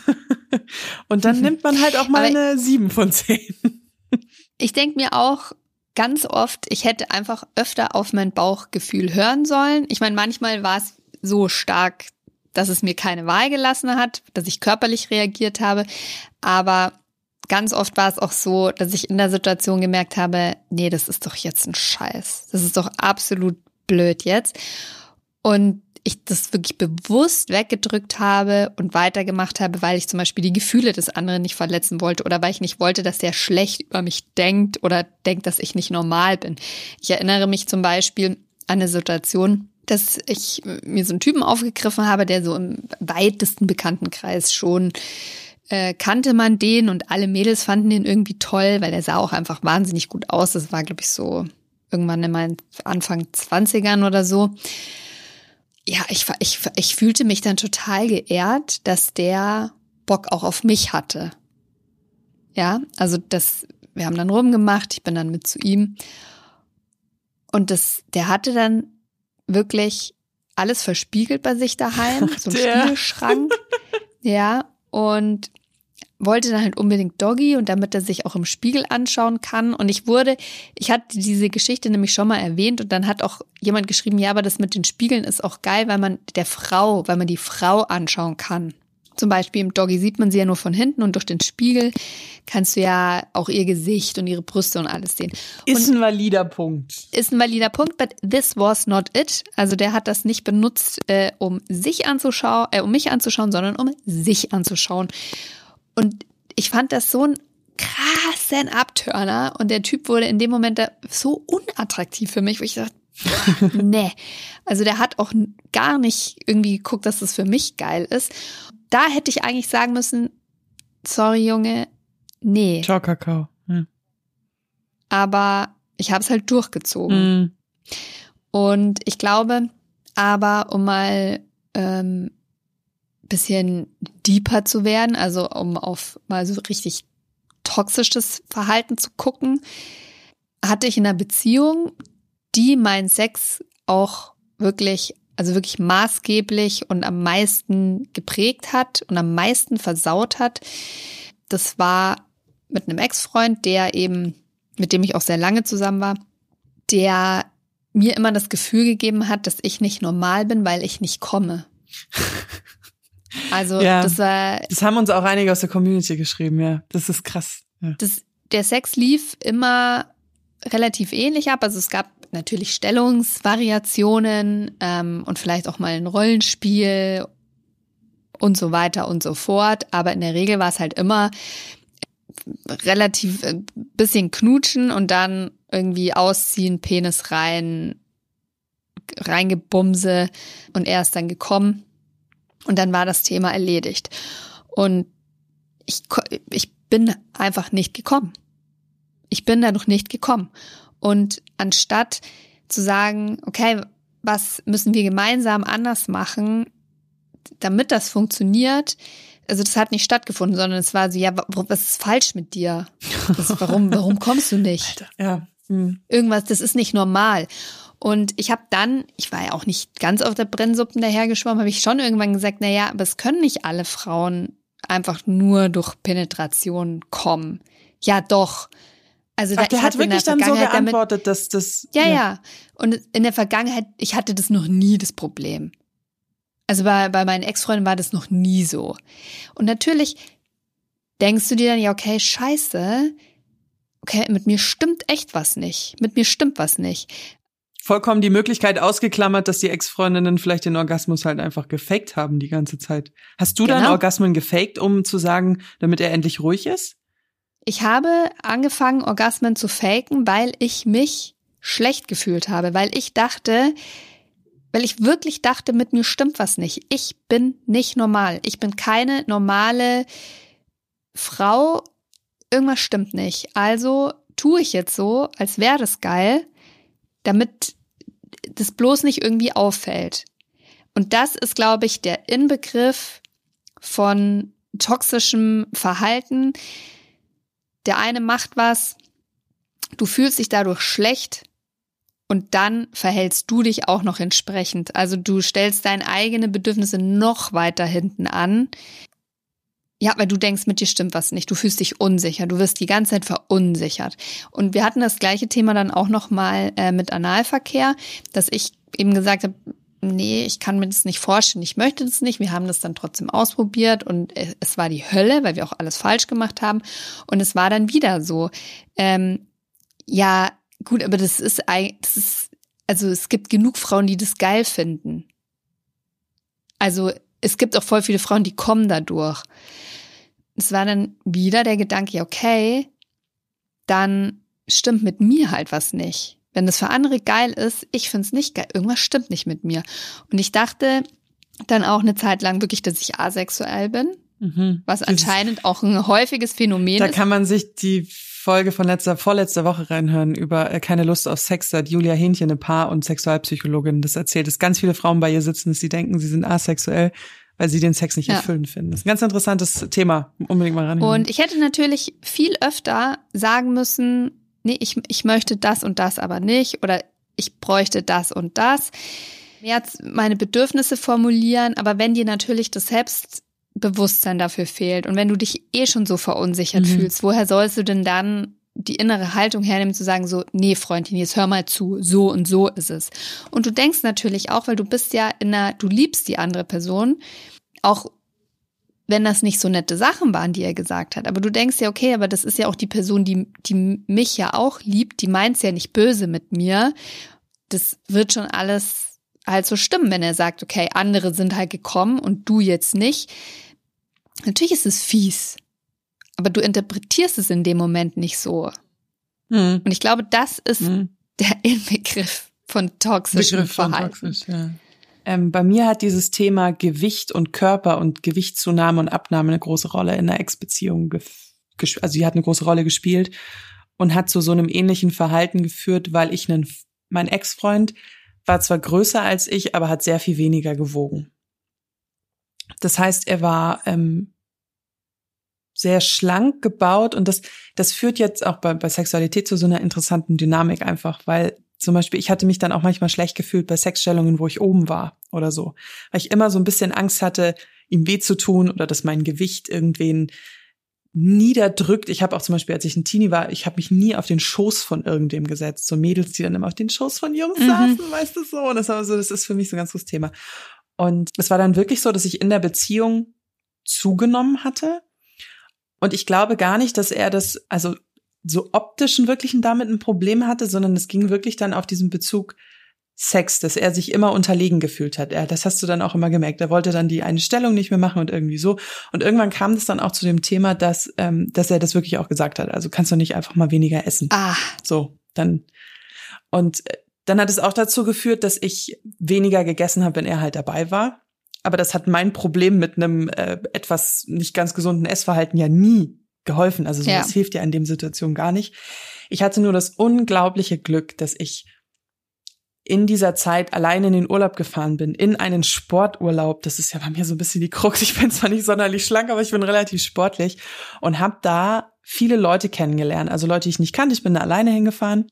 und dann nimmt man halt auch mal Aber- eine sieben von zehn. Ich denke mir auch ganz oft, ich hätte einfach öfter auf mein Bauchgefühl hören sollen. Ich meine, manchmal war es so stark, dass es mir keine Wahl gelassen hat, dass ich körperlich reagiert habe. Aber ganz oft war es auch so, dass ich in der Situation gemerkt habe, nee, das ist doch jetzt ein Scheiß. Das ist doch absolut blöd jetzt. Und ich das wirklich bewusst weggedrückt habe und weitergemacht habe, weil ich zum Beispiel die Gefühle des anderen nicht verletzen wollte oder weil ich nicht wollte, dass der schlecht über mich denkt oder denkt, dass ich nicht normal bin. Ich erinnere mich zum Beispiel an eine Situation, dass ich mir so einen Typen aufgegriffen habe, der so im weitesten Bekanntenkreis schon äh, kannte man den und alle Mädels fanden den irgendwie toll, weil er sah auch einfach wahnsinnig gut aus. Das war, glaube ich, so irgendwann in meinen Anfang 20ern oder so. Ja, ich, ich, ich fühlte mich dann total geehrt, dass der Bock auch auf mich hatte. Ja, also das, wir haben dann rumgemacht, ich bin dann mit zu ihm. Und das, der hatte dann wirklich alles verspiegelt bei sich daheim, so ein Der. Spiegelschrank. ja, und wollte dann halt unbedingt Doggy und damit er sich auch im Spiegel anschauen kann. Und ich wurde, ich hatte diese Geschichte nämlich schon mal erwähnt und dann hat auch jemand geschrieben, ja, aber das mit den Spiegeln ist auch geil, weil man der Frau, weil man die Frau anschauen kann. Zum Beispiel im Doggy sieht man sie ja nur von hinten und durch den Spiegel kannst du ja auch ihr Gesicht und ihre Brüste und alles sehen. Ist ein valider Punkt. Ist ein valider Punkt, but this was not it. Also der hat das nicht benutzt, äh, um sich anzuschauen, äh, um mich anzuschauen, sondern um sich anzuschauen. Und ich fand das so ein krassen Abturner und der Typ wurde in dem Moment so unattraktiv für mich, wo ich dachte, nee. Also der hat auch gar nicht irgendwie geguckt, dass das für mich geil ist. Da hätte ich eigentlich sagen müssen, sorry Junge, nee. Ciao, Kakao. Ja. Aber ich habe es halt durchgezogen. Mhm. Und ich glaube, aber um mal ähm, bisschen deeper zu werden, also um auf mal so richtig toxisches Verhalten zu gucken, hatte ich in einer Beziehung, die meinen Sex auch wirklich, also wirklich maßgeblich und am meisten geprägt hat und am meisten versaut hat. Das war mit einem Ex-Freund, der eben, mit dem ich auch sehr lange zusammen war, der mir immer das Gefühl gegeben hat, dass ich nicht normal bin, weil ich nicht komme. Also Ja. das war Das haben uns auch einige aus der Community geschrieben, ja. Das ist krass. Ja. das, der Sex lief immer relativ ähnlich ab. Also es gab natürlich Stellungsvariationen ähm, und vielleicht auch mal ein Rollenspiel und so weiter und so fort. Aber in der Regel war es halt immer relativ äh, bisschen knutschen und dann irgendwie ausziehen, Penis rein, reingebumse und er ist dann gekommen und dann war das Thema erledigt. Und ich, ich bin einfach nicht gekommen. Ich bin da noch nicht gekommen. Und anstatt zu sagen, okay, was müssen wir gemeinsam anders machen, damit das funktioniert, also das hat nicht stattgefunden, sondern es war so, ja, wa- was ist falsch mit dir? Das, warum, warum kommst du nicht? Alter, ja. Hm. Irgendwas, das ist nicht normal. Und ich habe dann, ich war ja auch nicht ganz auf der Brennsuppen dahergeschwommen, habe ich schon irgendwann gesagt, na ja, aber es können nicht alle Frauen einfach nur durch Penetration kommen. Ja, doch. Also Ach, da, der hat wirklich dann so Vergangenheit damit- geantwortet, dass das. Ja, ja. Und in der Vergangenheit, ich hatte das noch nie das Problem. Also bei, bei meinen Ex-Freunden war das noch nie so. Und natürlich denkst du dir dann, ja, okay, scheiße, okay, mit mir stimmt echt was nicht. Mit mir stimmt was nicht. Vollkommen die Möglichkeit ausgeklammert, dass die Ex-Freundinnen vielleicht den Orgasmus halt einfach gefaked haben die ganze Zeit. Hast du dann Genau. Orgasmen gefaked, um zu sagen, damit er endlich ruhig ist? Ich habe angefangen, Orgasmen zu faken, weil ich mich schlecht gefühlt habe, weil ich dachte, weil ich wirklich dachte, mit mir stimmt was nicht. Ich bin nicht normal. Ich bin keine normale Frau. Irgendwas stimmt nicht. Also tue ich jetzt so, als wäre das geil, damit das bloß nicht irgendwie auffällt. Und das ist, glaube ich, der Inbegriff von toxischem Verhalten. Der eine macht was, du fühlst dich dadurch schlecht und dann verhältst du dich auch noch entsprechend. Also du stellst deine eigenen Bedürfnisse noch weiter hinten an. Ja, weil du denkst, mit dir stimmt was nicht. Du fühlst dich unsicher. Du wirst die ganze Zeit verunsichert. Und wir hatten das gleiche Thema dann auch noch mal äh, mit Analverkehr, dass ich eben gesagt habe, nee, ich kann mir das nicht vorstellen. Ich möchte das nicht. Wir haben das dann trotzdem ausprobiert und es es war die Hölle, weil wir auch alles falsch gemacht haben. Und es war dann wieder so. Ähm, ja, gut, aber das ist, das ist, also es gibt genug Frauen, die das geil finden. Also es gibt auch voll viele Frauen, die kommen dadurch. Es war dann wieder der Gedanke, okay, dann stimmt mit mir halt was nicht. Wenn das für andere geil ist, ich find's nicht geil. Irgendwas stimmt nicht mit mir. Und ich dachte dann auch eine Zeit lang wirklich, dass ich asexuell bin, Mhm. was anscheinend auch ein häufiges Phänomen Da ist. kann man sich die Folge von letzter, vorletzter Woche reinhören über äh, keine Lust auf Sex. Da hat Julia Hähnchen, eine Paar- und Sexualpsychologin, das erzählt, dass ganz viele Frauen bei ihr sitzen, dass sie denken, sie sind asexuell, weil sie den Sex nicht Ja. erfüllend finden. Das ist ein ganz interessantes Thema. Unbedingt mal ran. Und ich hätte natürlich viel öfter sagen müssen, nee, ich, ich möchte das und das aber nicht oder ich bräuchte das und das. Jetzt meine Bedürfnisse formulieren, aber wenn dir natürlich das Selbstbewusstsein dafür fehlt und wenn du dich eh schon so verunsichert Mhm. fühlst, woher sollst du denn dann die innere Haltung hernehmen zu sagen so, nee, Freundin, jetzt hör mal zu, so und so ist es. Und du denkst natürlich auch, weil du bist ja in einer, du liebst die andere Person, auch wenn das nicht so nette Sachen waren, die er gesagt hat. Aber du denkst ja, okay, aber das ist ja auch die Person, die, die mich ja auch liebt, die meint's ja nicht böse mit mir. Das wird schon alles halt so stimmen, wenn er sagt, okay, andere sind halt gekommen und du jetzt nicht. Natürlich ist es fies, aber du interpretierst es in dem Moment nicht so. Mhm. Und ich glaube, das ist Mhm. der Inbegriff von toxischem Begriff von Verhalten. toxisch, ja. Ähm, bei mir hat dieses Thema Gewicht und Körper und Gewichtszunahme und Abnahme eine große Rolle in der Ex-Beziehung. gef- ges- Also sie hat eine große Rolle gespielt und hat zu so einem ähnlichen Verhalten geführt, weil ich einen, mein Ex-Freund war zwar größer als ich, aber hat sehr viel weniger gewogen. Das heißt, er war ähm, sehr schlank gebaut und das, das führt jetzt auch bei, bei Sexualität zu so einer interessanten Dynamik einfach, weil zum Beispiel, ich hatte mich dann auch manchmal schlecht gefühlt bei Sexstellungen, wo ich oben war oder so. Weil ich immer so ein bisschen Angst hatte, ihm weh zu tun oder dass mein Gewicht irgendwen niederdrückt. Ich habe auch zum Beispiel, als ich ein Teenie war, ich habe mich nie auf den Schoß von irgendwem gesetzt. So Mädels, die dann immer auf den Schoß von Jungs Mhm. saßen, weißt du so. Und das war so, das ist für mich so ein ganz großes Thema. Und es war dann wirklich so, dass ich in der Beziehung zugenommen hatte. Und ich glaube gar nicht, dass er das, also so optischen wirklichen damit ein Problem hatte, sondern es ging wirklich dann auf diesen Bezug Sex, dass er sich immer unterlegen gefühlt hat. Er, das hast du dann auch immer gemerkt. Er wollte dann die eine Stellung nicht mehr machen und irgendwie so. Und irgendwann kam das dann auch zu dem Thema, dass, ähm, dass er das wirklich auch gesagt hat. Also kannst du nicht einfach mal weniger essen. Ah, So, dann. Und äh, dann hat es auch dazu geführt, dass ich weniger gegessen habe, wenn er halt dabei war. Aber das hat mein Problem mit einem äh, etwas nicht ganz gesunden Essverhalten ja nie geholfen. Also sowas Ja. hilft ja in dem Situation gar nicht. Ich hatte nur das unglaubliche Glück, dass ich in dieser Zeit allein in den Urlaub gefahren bin, in einen Sporturlaub. Das ist ja bei mir so ein bisschen die Krux. Ich bin zwar nicht sonderlich schlank, aber ich bin relativ sportlich und habe da viele Leute kennengelernt, also Leute, die ich nicht kannte. Ich bin da alleine hingefahren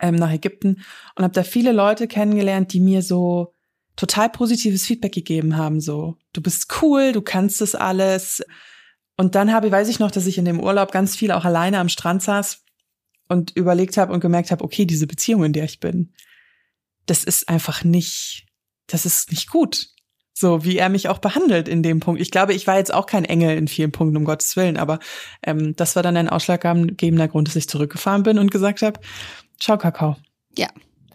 ähm, nach Ägypten und habe da viele Leute kennengelernt, die mir so total positives Feedback gegeben haben. So, du bist cool, du kannst das alles. Und dann habe, weiß ich noch, dass ich in dem Urlaub ganz viel auch alleine am Strand saß und überlegt habe und gemerkt habe, okay, diese Beziehung, in der ich bin, das ist einfach nicht, das ist nicht gut. So wie er mich auch behandelt in dem Punkt. Ich glaube, ich war jetzt auch kein Engel in vielen Punkten, um Gottes Willen, aber ähm, das war dann ein ausschlaggebender Grund, dass ich zurückgefahren bin und gesagt habe, ciao Kakao. Ja,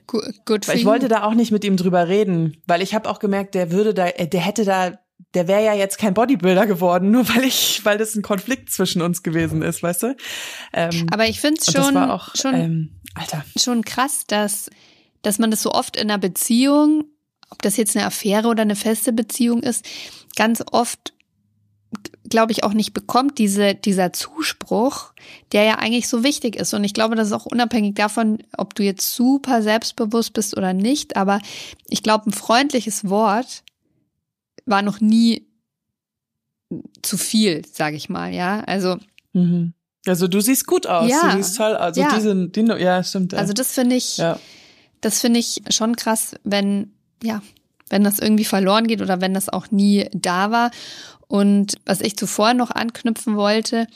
gut. gut ich wollte da auch nicht mit ihm drüber reden, weil ich habe auch gemerkt, der würde da, äh, der hätte da der wäre ja jetzt kein Bodybuilder geworden, nur weil ich, weil das ein Konflikt zwischen uns gewesen ist, weißt du? Ähm, Aber ich finde es schon, auch, schon, ähm, Alter. schon krass, dass, dass man das so oft in einer Beziehung, ob das jetzt eine Affäre oder eine feste Beziehung ist, ganz oft glaube ich, auch nicht bekommt, diese, dieser Zuspruch, der ja eigentlich so wichtig ist. Und ich glaube, das ist auch unabhängig davon, ob du jetzt super selbstbewusst bist oder nicht. Aber ich glaube, ein freundliches Wort war noch nie zu viel, sage ich mal, ja. Also mhm. also du siehst gut aus, ja, du siehst toll, also ja. diese, die, ja stimmt. Ja. Also das finde ich, ja. das finde ich schon krass, wenn ja, wenn das irgendwie verloren geht oder wenn das auch nie da war. Und was ich zuvor noch anknüpfen wollte,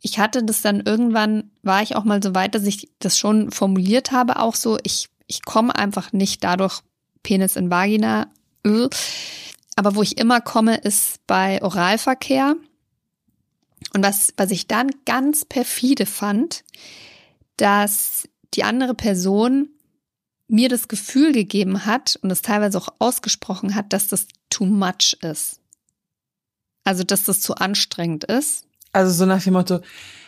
ich hatte das dann irgendwann, war ich auch mal so weit, dass ich das schon formuliert habe, auch so, ich, ich komme einfach nicht dadurch Penis in Vagina. Äh, aber wo ich immer komme, ist bei Oralverkehr. Und was, was ich dann ganz perfide fand, dass die andere Person mir das Gefühl gegeben hat und es teilweise auch ausgesprochen hat, dass das too much ist. Also, dass das zu anstrengend ist. Also so nach dem Motto,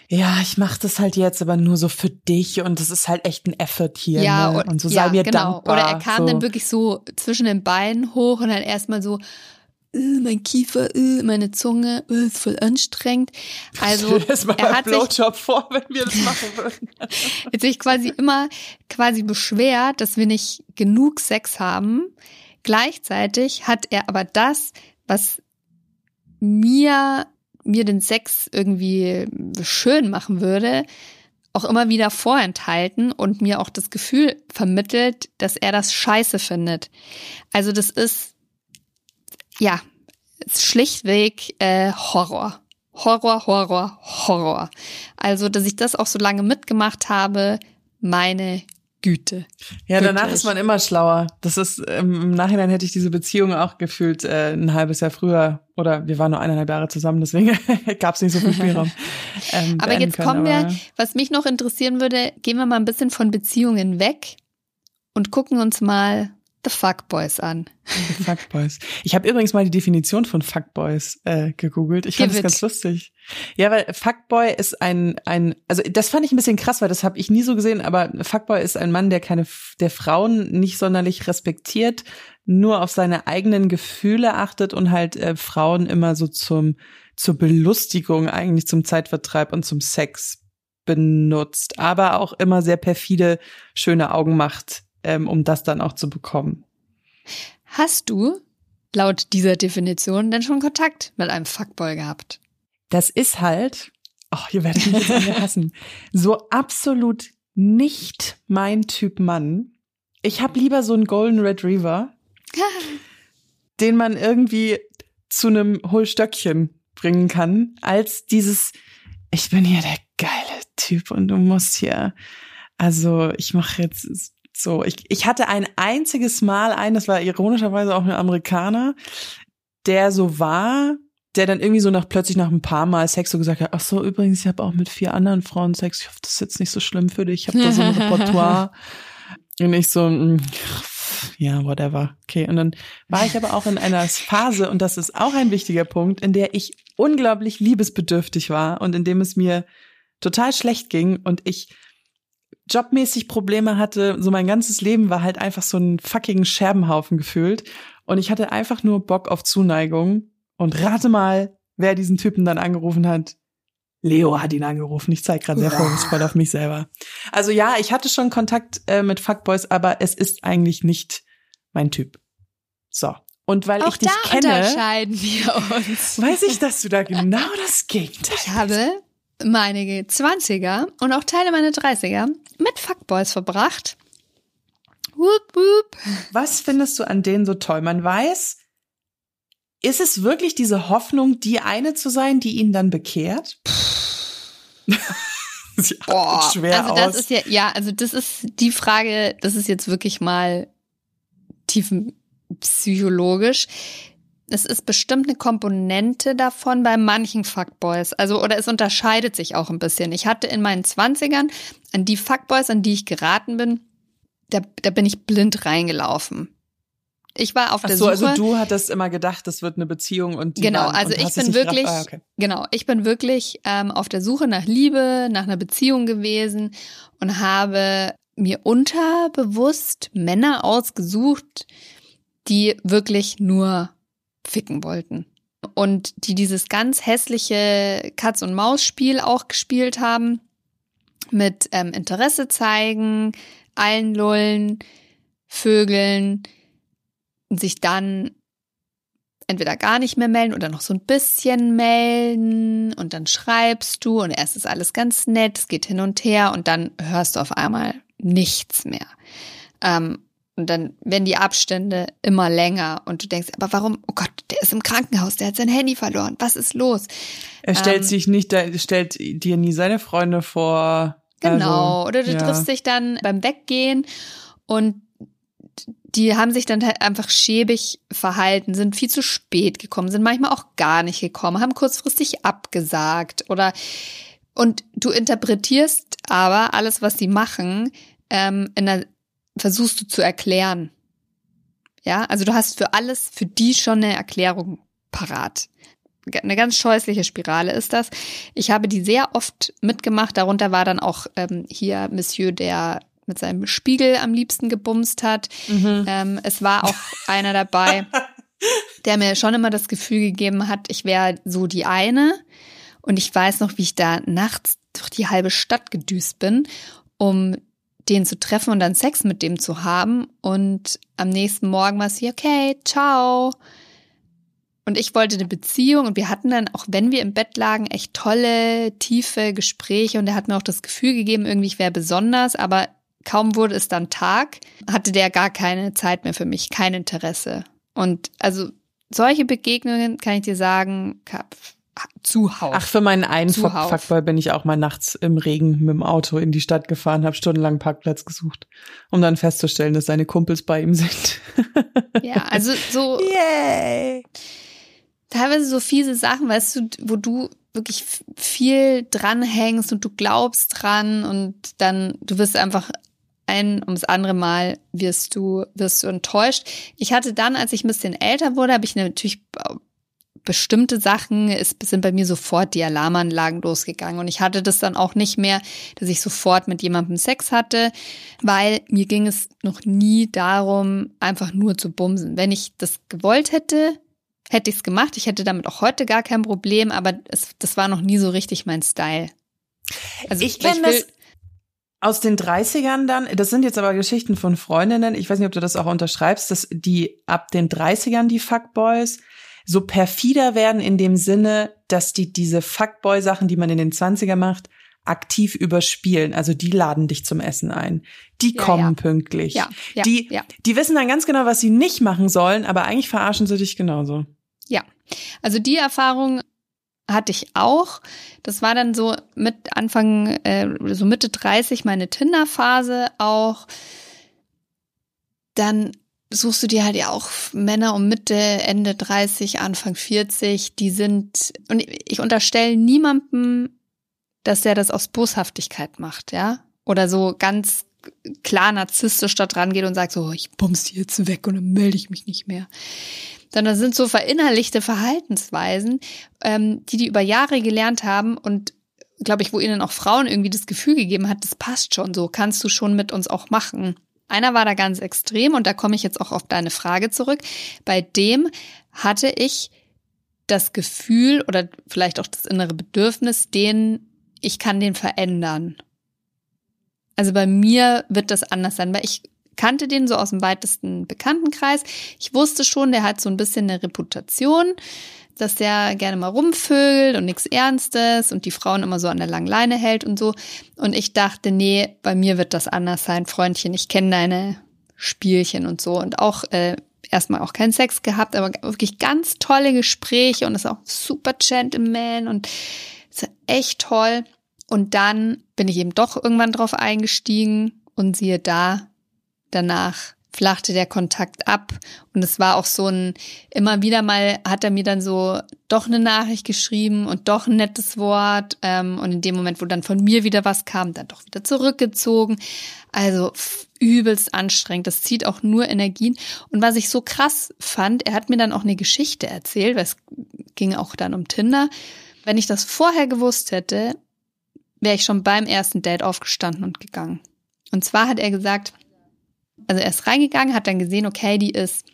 ja, ich mache das halt jetzt, aber nur so für dich und das ist halt echt ein Effort hier. Ja, ne? und so ja, sei mir genau. dankbar. Oder er kam so. dann wirklich so zwischen den Beinen hoch und dann erstmal so, äh, mein Kiefer, äh, meine Zunge, äh, ist voll anstrengend. Also er hat Blowjob sich, vor, wenn wir das machen würden. Jetzt sich quasi immer quasi beschwert, dass wir nicht genug Sex haben. Gleichzeitig hat er aber das, was mir mir den Sex irgendwie schön machen würde, auch immer wieder vorenthalten und mir auch das Gefühl vermittelt, dass er das scheiße findet. Also das ist, ja, ist schlichtweg äh, Horror. Horror, Horror, Horror. Also, dass ich das auch so lange mitgemacht habe, meine Güte. Ja, danach Wirklich. ist man immer schlauer. Das ist, ähm, im Nachhinein hätte ich diese Beziehung auch gefühlt äh, ein halbes Jahr früher oder wir waren nur eineinhalb Jahre zusammen, deswegen gab es nicht so viel Spielraum. Ähm, aber jetzt können, kommen wir, was mich noch interessieren würde, gehen wir mal ein bisschen von Beziehungen weg und gucken uns mal The Fuckboys an. The Fuckboys. Ich habe übrigens mal die Definition von Fuckboys äh, gegoogelt. Ich fand das ganz lustig. Ja, weil Fuckboy ist ein ein also das fand ich ein bisschen krass, weil das habe ich nie so gesehen, aber Fuckboy ist ein Mann, der keine der Frauen nicht sonderlich respektiert, nur auf seine eigenen Gefühle achtet und halt äh, Frauen immer so zum zur Belustigung eigentlich zum Zeitvertreib und zum Sex benutzt, aber auch immer sehr perfide schöne Augen macht ähm, um das dann auch zu bekommen. Hast du laut dieser Definition denn schon Kontakt mit einem Fuckboy gehabt? Das ist halt, oh, ihr werdet mich jetzt alle hassen, so absolut nicht mein Typ Mann. Ich habe lieber so einen Golden Retriever, den man irgendwie zu einem Hohlstöckchen bringen kann, als dieses, ich bin hier der geile Typ und du musst hier, also ich mache jetzt so, ich, ich hatte ein einziges Mal einen, das war ironischerweise auch ein Amerikaner, der so war, der dann irgendwie so nach plötzlich nach ein paar Mal Sex so gesagt hat, ach so, übrigens, ich habe auch mit vier anderen Frauen Sex, ich hoffe, das ist jetzt nicht so schlimm für dich, ich habe da so ein Repertoire. Und ich so, mm, ja, whatever. Okay, und dann war ich aber auch in einer Phase, und das ist auch ein wichtiger Punkt, in der ich unglaublich liebesbedürftig war und in dem es mir total schlecht ging und ich jobmäßig Probleme hatte, so mein ganzes Leben war halt einfach so ein fucking Scherbenhaufen gefühlt. Und ich hatte einfach nur Bock auf Zuneigung. Und rate mal, wer diesen Typen dann angerufen hat. Leo hat ihn angerufen. Ich zeige gerade sehr vorwurfsvoll auf mich selber. Also ja, ich hatte schon Kontakt äh, mit Fuckboys, aber es ist eigentlich nicht mein Typ. So. Und weil Auch ich dich da kenne, unterscheiden wir uns. weiß ich, dass du da genau das Gegenteil Ich habe meine 20er und auch Teile meiner 30er mit Fuckboys verbracht. Whoop, whoop. Was findest du an denen so toll? Man weiß, ist es wirklich diese Hoffnung, die eine zu sein, die ihn dann bekehrt? Boah, schwer also das aus. ist ja, ja, also das ist die Frage, das ist jetzt wirklich mal tiefenpsychologisch. Es ist bestimmt eine Komponente davon bei manchen Fuckboys. Also, oder es unterscheidet sich auch ein bisschen. Ich hatte in meinen Zwanzigern an die Fuckboys, an die ich geraten bin, da, da bin ich blind reingelaufen. Ich war auf Ach der so, Suche. Also du hattest immer gedacht, das wird eine Beziehung und genau. Waren, also und ich bin wirklich ah, okay. genau. Ich bin wirklich ähm, auf der Suche nach Liebe, nach einer Beziehung gewesen und habe mir unterbewusst Männer ausgesucht, die wirklich nur ficken wollten und die dieses ganz hässliche Katz und Maus Spiel auch gespielt haben mit ähm, Interesse zeigen, allen lullen, vögeln sich dann entweder gar nicht mehr melden oder noch so ein bisschen melden und dann schreibst du und erst ist alles ganz nett, es geht hin und her und dann hörst du auf einmal nichts mehr. Ähm, und dann werden die Abstände immer länger und du denkst, aber warum, oh Gott, der ist im Krankenhaus, der hat sein Handy verloren, was ist los? Er stellt ähm, sich nicht, stellt dir nie seine Freunde vor. Genau, also, oder du ja. triffst dich dann beim Weggehen und die haben sich dann halt einfach schäbig verhalten, sind viel zu spät gekommen, sind manchmal auch gar nicht gekommen, haben kurzfristig abgesagt oder und du interpretierst aber alles, was sie machen, ähm, in der, versuchst du zu erklären. Ja, also du hast für alles, für die schon eine Erklärung parat. Eine ganz scheußliche Spirale ist das. Ich habe die sehr oft mitgemacht. Darunter war dann auch ähm, hier Monsieur, der mit seinem Spiegel am liebsten gebumst hat. Mhm. Ähm, es war auch einer dabei, der mir schon immer das Gefühl gegeben hat, ich wäre so die eine. Und ich weiß noch, wie ich da nachts durch die halbe Stadt gedüst bin, um den zu treffen und dann Sex mit dem zu haben. Und am nächsten Morgen war es wie, okay, ciao. Und ich wollte eine Beziehung und wir hatten dann, auch wenn wir im Bett lagen, echt tolle, tiefe Gespräche und er hat mir auch das Gefühl gegeben, irgendwie ich wäre besonders, aber Kaum wurde es dann Tag, hatte der gar keine Zeit mehr für mich, kein Interesse. Und also solche Begegnungen kann ich dir sagen, zuhauf. Ach, für meinen einen Fuckboy bin ich auch mal nachts im Regen mit dem Auto in die Stadt gefahren, habe stundenlang Parkplatz gesucht, um dann festzustellen, dass seine Kumpels bei ihm sind. ja, also so. Yay! Teilweise so fiese Sachen, weißt du, wo du wirklich viel dranhängst und du glaubst dran und dann du wirst einfach ein ums andere Mal wirst du, wirst du enttäuscht. Ich hatte dann, als ich ein bisschen älter wurde, habe ich natürlich bestimmte Sachen, es sind bei mir sofort die Alarmanlagen losgegangen und ich hatte das dann auch nicht mehr, dass ich sofort mit jemandem Sex hatte, weil mir ging es noch nie darum, einfach nur zu bumsen. Wenn ich das gewollt hätte, hätte ich es gemacht. Ich hätte damit auch heute gar kein Problem, aber es, das war noch nie so richtig mein Style. Also ich kenne das aus den 30ern dann, das sind jetzt aber Geschichten von Freundinnen, ich weiß nicht, ob du das auch unterschreibst, dass die ab den 30ern, die Fuckboys, so perfider werden in dem Sinne, dass die diese Fuckboy-Sachen, die man in den 20er macht, aktiv überspielen. Also die laden dich zum Essen ein. Die ja, kommen ja. pünktlich. Ja, ja, die, ja. die wissen dann ganz genau, was sie nicht machen sollen, aber eigentlich verarschen sie dich genauso. Ja. Also die Erfahrung hatte ich auch. Das war dann so mit Anfang, äh, so Mitte 30 meine Tinder-Phase auch. Dann suchst du dir halt ja auch Männer um Mitte, Ende 30, Anfang 40, die sind, und ich unterstelle niemandem, dass er das aus Boshaftigkeit macht, ja? Oder so ganz klar narzisstisch da dran geht und sagt so, ich bums die jetzt weg und dann melde ich mich nicht mehr sondern das sind so verinnerlichte Verhaltensweisen, ähm, die die über Jahre gelernt haben und glaube ich, wo ihnen auch Frauen irgendwie das Gefühl gegeben hat, das passt schon so, kannst du schon mit uns auch machen. Einer war da ganz extrem und da komme ich jetzt auch auf deine Frage zurück. Bei dem hatte ich das Gefühl oder vielleicht auch das innere Bedürfnis, den ich kann den verändern. Also bei mir wird das anders sein, weil ich kannte den so aus dem weitesten Bekanntenkreis. Ich wusste schon, der hat so ein bisschen eine Reputation. Dass der gerne mal rumvögelt und nichts Ernstes und die Frauen immer so an der langen Leine hält und so. Und ich dachte, nee, bei mir wird das anders sein, Freundchen. Ich kenne deine Spielchen und so. Und auch äh, erstmal auch keinen Sex gehabt, aber wirklich ganz tolle Gespräche und ist auch super Gentleman und ist echt toll. Und dann bin ich eben doch irgendwann drauf eingestiegen und siehe da, danach flachte der Kontakt ab. Und es war auch so ein, immer wieder mal hat er mir dann so doch eine Nachricht geschrieben und doch ein nettes Wort. Ähm, und in dem Moment, wo dann von mir wieder was kam, dann doch wieder zurückgezogen. Also übelst anstrengend. Das zieht auch nur Energien. Und was ich so krass fand, er hat mir dann auch eine Geschichte erzählt, weil es ging auch dann um Tinder. Wenn ich das vorher gewusst hätte, wäre ich schon beim ersten Date aufgestanden und gegangen. Und zwar hat er gesagt, also er ist reingegangen, hat dann gesehen, okay, die ist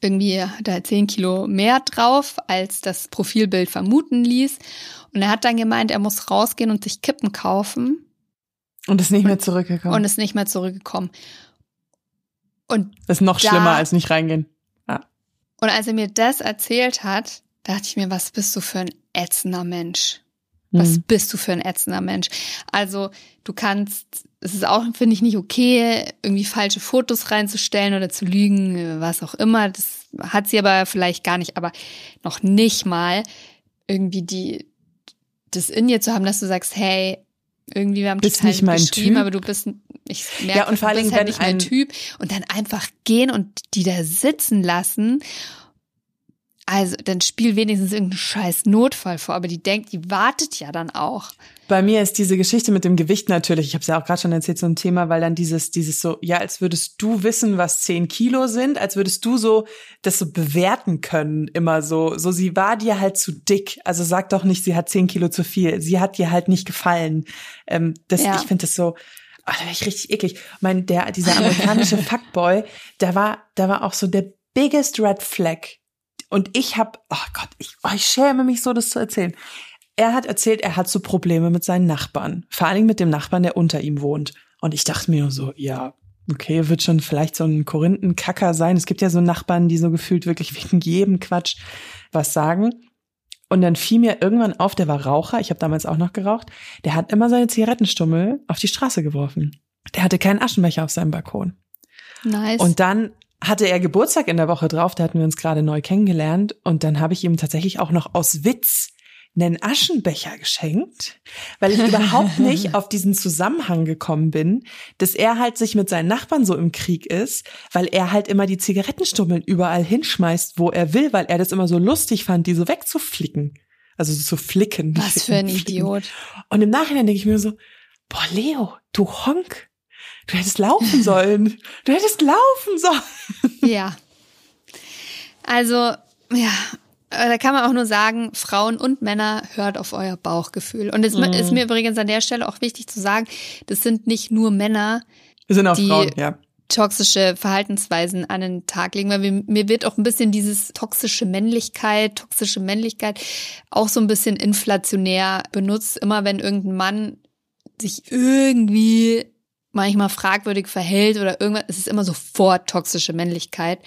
irgendwie da zehn Kilo mehr drauf, als das Profilbild vermuten ließ. Und er hat dann gemeint, er muss rausgehen und sich Kippen kaufen. Und ist nicht mehr zurückgekommen. Und ist nicht mehr zurückgekommen. Und das ist noch da, schlimmer als nicht reingehen. Ja. Und als er mir das erzählt hat, dachte ich mir, was bist du für ein ätzender Mensch? Was mhm. bist du für ein ätzender Mensch? Also, du kannst, es ist auch, finde ich, nicht okay, irgendwie falsche Fotos reinzustellen oder zu lügen, was auch immer. Das hat sie aber vielleicht gar nicht, aber noch nicht mal irgendwie die, das in dir zu haben, dass du sagst, hey, irgendwie wir haben bist total nicht mein typ. aber du bist, ich merke, ja, und vor allem, du bist halt nicht mein Typ und dann einfach gehen und die da sitzen lassen also, dann spiel wenigstens irgendeinen scheiß Notfall vor, aber die denkt, die wartet ja dann auch. Bei mir ist diese Geschichte mit dem Gewicht natürlich, ich habe es ja auch gerade schon erzählt, so ein Thema, weil dann dieses, dieses so, ja, als würdest du wissen, was zehn Kilo sind, als würdest du so das so bewerten können, immer so. So, sie war dir halt zu dick. Also sag doch nicht, sie hat zehn Kilo zu viel. Sie hat dir halt nicht gefallen. Ähm, das, ja. Ich finde das so, oh, da war ich richtig eklig. Mein, der, dieser amerikanische Fuckboy, der war, da war auch so der biggest red flag und ich habe, oh Gott, ich, oh, ich schäme mich so, das zu erzählen. Er hat erzählt, er hat so Probleme mit seinen Nachbarn. Vor allen Dingen mit dem Nachbarn, der unter ihm wohnt. Und ich dachte mir so, ja, okay, wird schon vielleicht so ein Korinthenkacker sein. Es gibt ja so Nachbarn, die so gefühlt wirklich wegen jedem Quatsch was sagen. Und dann fiel mir irgendwann auf, der war Raucher, ich habe damals auch noch geraucht, der hat immer seine Zigarettenstummel auf die Straße geworfen. Der hatte keinen Aschenbecher auf seinem Balkon. Nice. Und dann hatte er Geburtstag in der Woche drauf, da hatten wir uns gerade neu kennengelernt und dann habe ich ihm tatsächlich auch noch aus Witz einen Aschenbecher geschenkt, weil ich überhaupt nicht auf diesen Zusammenhang gekommen bin, dass er halt sich mit seinen Nachbarn so im Krieg ist, weil er halt immer die Zigarettenstummeln überall hinschmeißt, wo er will, weil er das immer so lustig fand, die so wegzuflicken. Also so zu flicken. Was für ein flicken. Idiot. Und im Nachhinein denke ich mir so, boah, Leo, du Honk, Du hättest laufen sollen. Du hättest laufen sollen. Ja. Also, ja, da kann man auch nur sagen, Frauen und Männer hört auf euer Bauchgefühl. Und es mm. ist mir übrigens an der Stelle auch wichtig zu sagen, das sind nicht nur Männer, Wir sind auch die Frauen, ja. toxische Verhaltensweisen an den Tag legen, weil mir, mir wird auch ein bisschen dieses toxische Männlichkeit, toxische Männlichkeit auch so ein bisschen inflationär benutzt. Immer wenn irgendein Mann sich irgendwie manchmal fragwürdig verhält oder irgendwas, es ist immer sofort toxische Männlichkeit.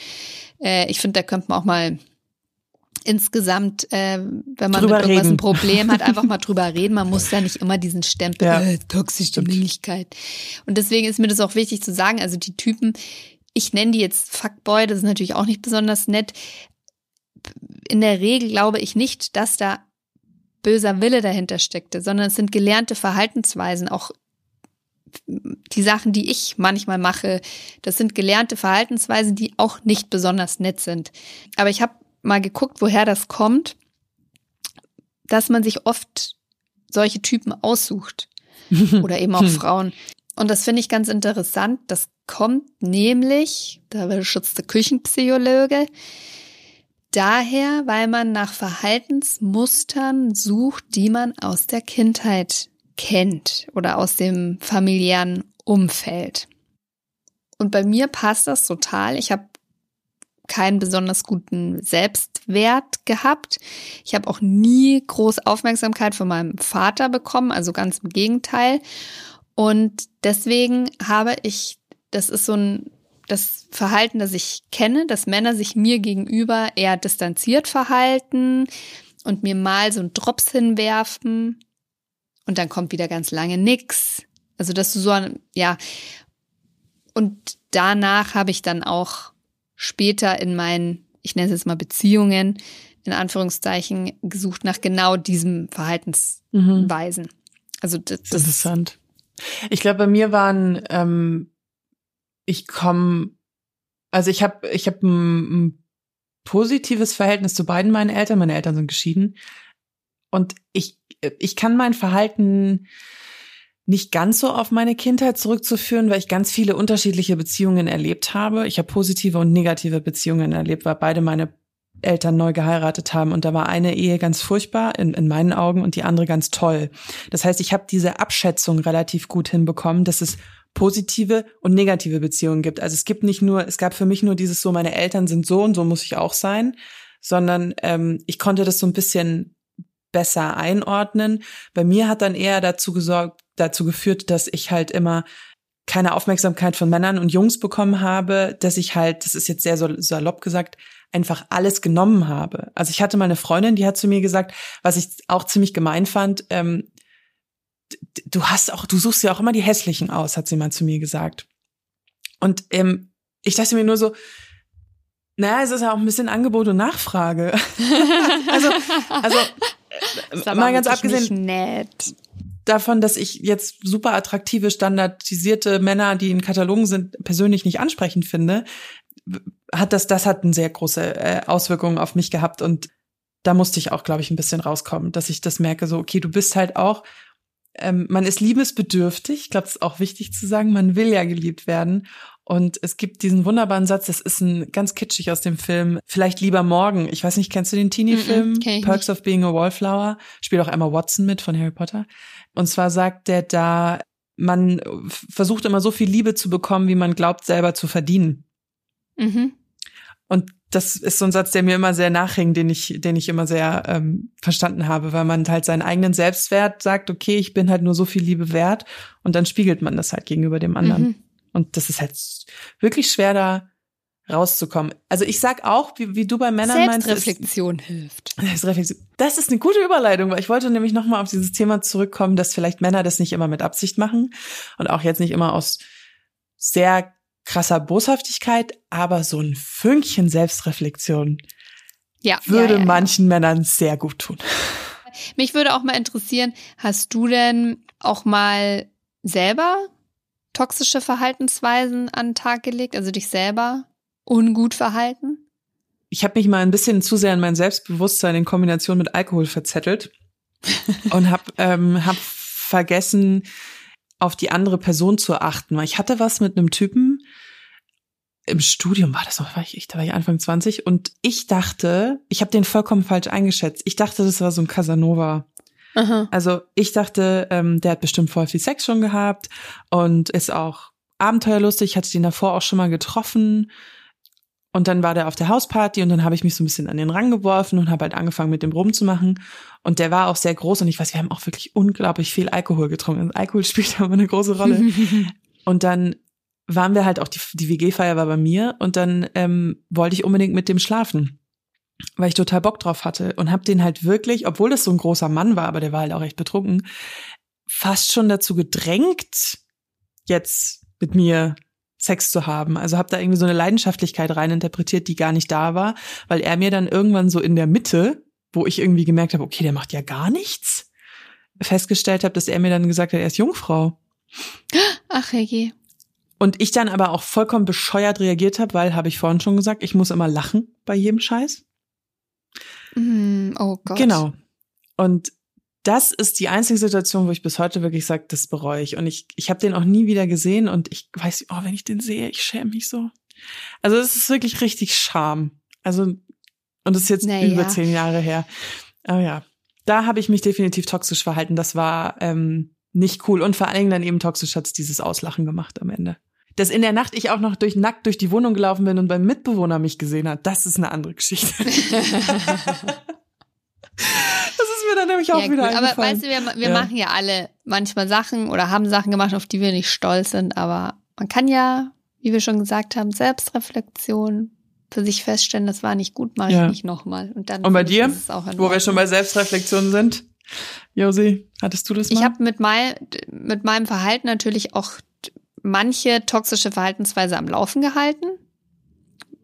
Äh, ich finde, da könnte man auch mal insgesamt, äh, wenn man drüber mit irgendwas reden. ein Problem hat, einfach mal drüber reden. Man muss ja nicht immer diesen Stempel, Ja. äh, toxische. Männlichkeit. Und deswegen ist mir das auch wichtig zu sagen, also die Typen, ich nenne die jetzt Fuckboy, das ist natürlich auch nicht besonders nett. In der Regel glaube ich nicht, dass da böser Wille dahinter steckte, sondern es sind gelernte Verhaltensweisen, auch die Sachen, die ich manchmal mache, das sind gelernte Verhaltensweisen, die auch nicht besonders nett sind. Aber ich habe mal geguckt, woher das kommt, dass man sich oft solche Typen aussucht oder eben auch Frauen. Und das finde ich ganz interessant. Das kommt nämlich, da schützt der Küchenpsychologe, daher, weil man nach Verhaltensmustern sucht, die man aus der Kindheit kennt oder aus dem familiären Umfeld. Und bei mir passt das total. Ich habe keinen besonders guten Selbstwert gehabt. Ich habe auch nie groß Aufmerksamkeit von meinem Vater bekommen, also ganz im Gegenteil. Und deswegen habe ich, das ist so ein das Verhalten, das ich kenne, dass Männer sich mir gegenüber eher distanziert verhalten und mir mal so einen Drops hinwerfen und dann kommt wieder ganz lange nix. Also, dass du so, ein, ja, und danach habe ich dann auch später in meinen, ich nenne es jetzt mal Beziehungen, in Anführungszeichen, gesucht nach genau diesem Verhaltensweisen. Mhm. Also das, das ist interessant. Ich glaube, bei mir waren, ähm, ich komme, also ich habe, ich habe ein, ein positives Verhältnis zu beiden meinen Eltern. Meine Eltern sind geschieden und ich, ich kann mein Verhalten nicht ganz so auf meine Kindheit zurückzuführen, weil ich ganz viele unterschiedliche Beziehungen erlebt habe. Ich habe positive und negative Beziehungen erlebt, weil beide meine Eltern neu geheiratet haben und da war eine Ehe ganz furchtbar in, in meinen Augen und die andere ganz toll. Das heißt, ich habe diese Abschätzung relativ gut hinbekommen, dass es positive und negative Beziehungen gibt. Also es gibt nicht nur, es gab für mich nur dieses so, meine Eltern sind so und so muss ich auch sein, sondern ähm, ich konnte das so ein bisschen besser einordnen. Bei mir hat dann eher dazu gesorgt, dazu geführt, dass ich halt immer keine Aufmerksamkeit von Männern und Jungs bekommen habe, dass ich halt, das ist jetzt sehr salopp gesagt, einfach alles genommen habe. Also ich hatte mal eine Freundin, die hat zu mir gesagt, was ich auch ziemlich gemein fand, ähm, du hast auch, du suchst ja auch immer die hässlichen aus, hat sie mal zu mir gesagt. Und ähm, ich dachte mir nur so, naja, es ist ja auch ein bisschen Angebot und Nachfrage. also, also mal ganz abgesehen nett. davon, dass ich jetzt super attraktive, standardisierte Männer, die in Katalogen sind, persönlich nicht ansprechend finde, hat das, das hat eine sehr große äh, Auswirkungen auf mich gehabt und da musste ich auch, glaube ich, ein bisschen rauskommen, dass ich das merke, so, okay, du bist halt auch, ähm, man ist liebesbedürftig, ich glaube, es ist auch wichtig zu sagen, man will ja geliebt werden. Und es gibt diesen wunderbaren Satz, das ist ein ganz kitschig aus dem Film, vielleicht lieber morgen. Ich weiß nicht, kennst du den Teenie-Film? Mm -mm, Perks nicht. of Being a Wallflower? Spielt auch Emma Watson mit von Harry Potter. Und zwar sagt der da, man versucht immer so viel Liebe zu bekommen, wie man glaubt, selber zu verdienen. Mhm. Und das ist so ein Satz, der mir immer sehr nachhängt, den ich, den ich immer sehr ähm, verstanden habe, weil man halt seinen eigenen Selbstwert sagt, okay, ich bin halt nur so viel Liebe wert und dann spiegelt man das halt gegenüber dem anderen. Mhm. Und das ist halt wirklich schwer da rauszukommen. Also ich sag auch, wie, wie du bei Männern meinst. Selbstreflexion hilft. Selbstreflexion. Das ist eine gute Überleitung, weil ich wollte nämlich nochmal auf dieses Thema zurückkommen, dass vielleicht Männer das nicht immer mit Absicht machen und auch jetzt nicht immer aus sehr krasser Boshaftigkeit, aber so ein Fünkchen Selbstreflexion ja, würde ja, ja, manchen Männern sehr gut tun. Mich würde auch mal interessieren, hast du denn auch mal selber toxische Verhaltensweisen an den Tag gelegt, also dich selber ungut verhalten? Ich habe mich mal ein bisschen zu sehr in mein Selbstbewusstsein in Kombination mit Alkohol verzettelt und habe ähm, hab vergessen, auf die andere Person zu achten. Weil ich hatte was mit einem Typen, im Studium war das noch, war ich, da war ich Anfang 20 und ich dachte, ich habe den vollkommen falsch eingeschätzt. Ich dachte, das war so ein Casanova. Aha. Also ich dachte, ähm, der hat bestimmt voll viel Sex schon gehabt und ist auch abenteuerlustig. Ich hatte den davor auch schon mal getroffen. Und dann war der auf der Hausparty und dann habe ich mich so ein bisschen an den Rang geworfen und habe halt angefangen mit dem rumzumachen. Und der war auch sehr groß und ich weiß, wir haben auch wirklich unglaublich viel Alkohol getrunken. Alkohol spielt aber eine große Rolle. und dann waren wir halt auch, die, die WG-Feier war bei mir und dann ähm, wollte ich unbedingt mit dem schlafen, weil ich total Bock drauf hatte und hab den halt wirklich, obwohl das so ein großer Mann war, aber der war halt auch echt betrunken, fast schon dazu gedrängt, jetzt mit mir Sex zu haben. Also habe da irgendwie so eine Leidenschaftlichkeit reininterpretiert, die gar nicht da war, weil er mir dann irgendwann so in der Mitte, wo ich irgendwie gemerkt habe, okay, der macht ja gar nichts, festgestellt habe, dass er mir dann gesagt hat, er ist Jungfrau. Ach je. Und ich dann aber auch vollkommen bescheuert reagiert habe, weil, habe ich vorhin schon gesagt, ich muss immer lachen bei jedem Scheiß. Mm, oh Gott. Genau. Und das ist die einzige Situation, wo ich bis heute wirklich sage, das bereue ich. Und ich, ich habe den auch nie wieder gesehen und ich weiß, oh, wenn ich den sehe, ich schäme mich so. Also es ist wirklich richtig Scham. Also, und das ist jetzt naja. über zehn Jahre her. Aber ja, da habe ich mich definitiv toxisch verhalten. Das war ähm, nicht cool. Und vor allen Dingen dann eben toxisch hat's dieses Auslachen gemacht am Ende. Dass in der Nacht ich auch noch durch nackt durch die Wohnung gelaufen bin und beim Mitbewohner mich gesehen hat, das ist eine andere Geschichte. das ist mir dann nämlich auch ja, wieder gut, Aber weißt du, wir, wir ja. machen ja alle manchmal Sachen oder haben Sachen gemacht, auf die wir nicht stolz sind, aber man kann ja wie wir schon gesagt haben, Selbstreflexion, für sich feststellen, das war nicht gut, mache Ja. ich nicht nochmal. Und dann Und bei dir, wo wir schon bei Selbstreflexion sind? Josi, hattest du das mal? Ich habe mit, mein, mit meinem Verhalten natürlich auch manche toxische Verhaltensweise am Laufen gehalten,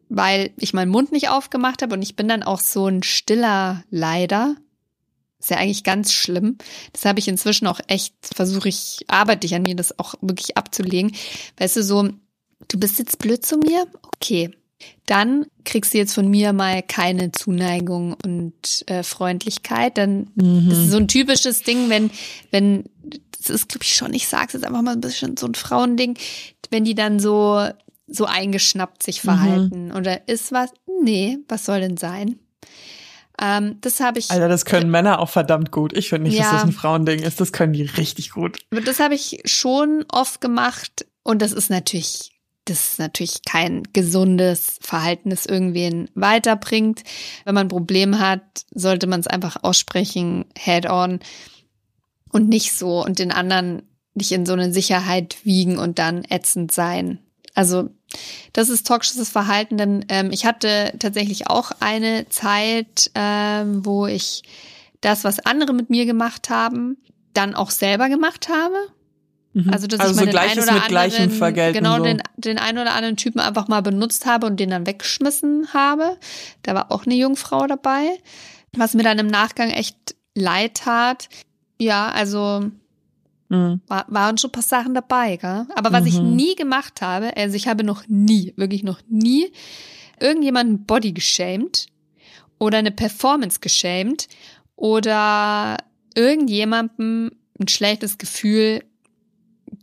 weil ich meinen Mund nicht aufgemacht habe und ich bin dann auch so ein stiller Leider. Ist ja eigentlich ganz schlimm. Das habe ich inzwischen auch echt, versuche ich, arbeite ich an mir, das auch wirklich abzulegen. Weißt du, so, du bist jetzt blöd zu mir? Okay. Dann kriegst du jetzt von mir mal keine Zuneigung und äh, Freundlichkeit. Dann Mhm. das ist so ein typisches Ding, wenn, wenn, das ist, glaube ich, schon, ich sag's jetzt einfach mal ein bisschen so ein Frauending, wenn die dann so, so eingeschnappt sich Mhm. verhalten. Oder ist was? Nee, was soll denn sein? Ähm, das habe ich, Alter, das können Männer auch verdammt gut. Ich finde nicht, dass Ja. das ein Frauending ist. Das können die richtig gut. das habe ich schon oft gemacht. Und das ist natürlich, das ist natürlich kein gesundes Verhalten, das irgendwen weiterbringt. Wenn man ein Problem hat, sollte man es einfach aussprechen, head on. Und nicht so und den anderen nicht in so eine Sicherheit wiegen und dann ätzend sein. Also das ist toxisches Verhalten, denn ähm, ich hatte tatsächlich auch eine Zeit, ähm, wo ich das, was andere mit mir gemacht haben, dann auch selber gemacht habe. Mhm. Also dass also ich so mal den einen oder anderen, vergelten. genau so. den, den einen oder anderen Typen einfach mal benutzt habe und den dann weggeschmissen habe. Da war auch eine Jungfrau dabei, was mir dann im Nachgang echt leid tat. Ja, also Mhm. war, waren schon ein paar Sachen dabei, gell? Aber was ich Mhm. nie gemacht habe, also ich habe noch nie, wirklich noch nie irgendjemanden Body geschämt oder eine Performance geschämt oder irgendjemandem ein schlechtes Gefühl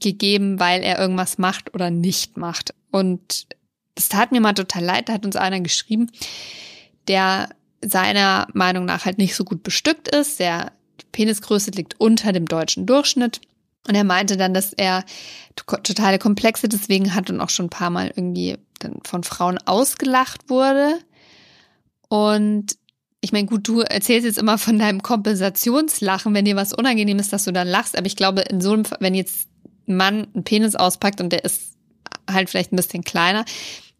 gegeben, weil er irgendwas macht oder nicht macht. Und das tat mir mal total leid, da hat uns einer geschrieben, der seiner Meinung nach halt nicht so gut bestückt ist, der Penisgröße liegt unter dem deutschen Durchschnitt. Und er meinte dann, dass er to- totale Komplexe deswegen hat und auch schon ein paar Mal irgendwie dann von Frauen ausgelacht wurde. Und ich meine, gut, du erzählst jetzt immer von deinem Kompensationslachen, wenn dir was unangenehm ist, dass du dann lachst. Aber ich glaube, in so einem, wenn jetzt ein Mann einen Penis auspackt und der ist halt vielleicht ein bisschen kleiner,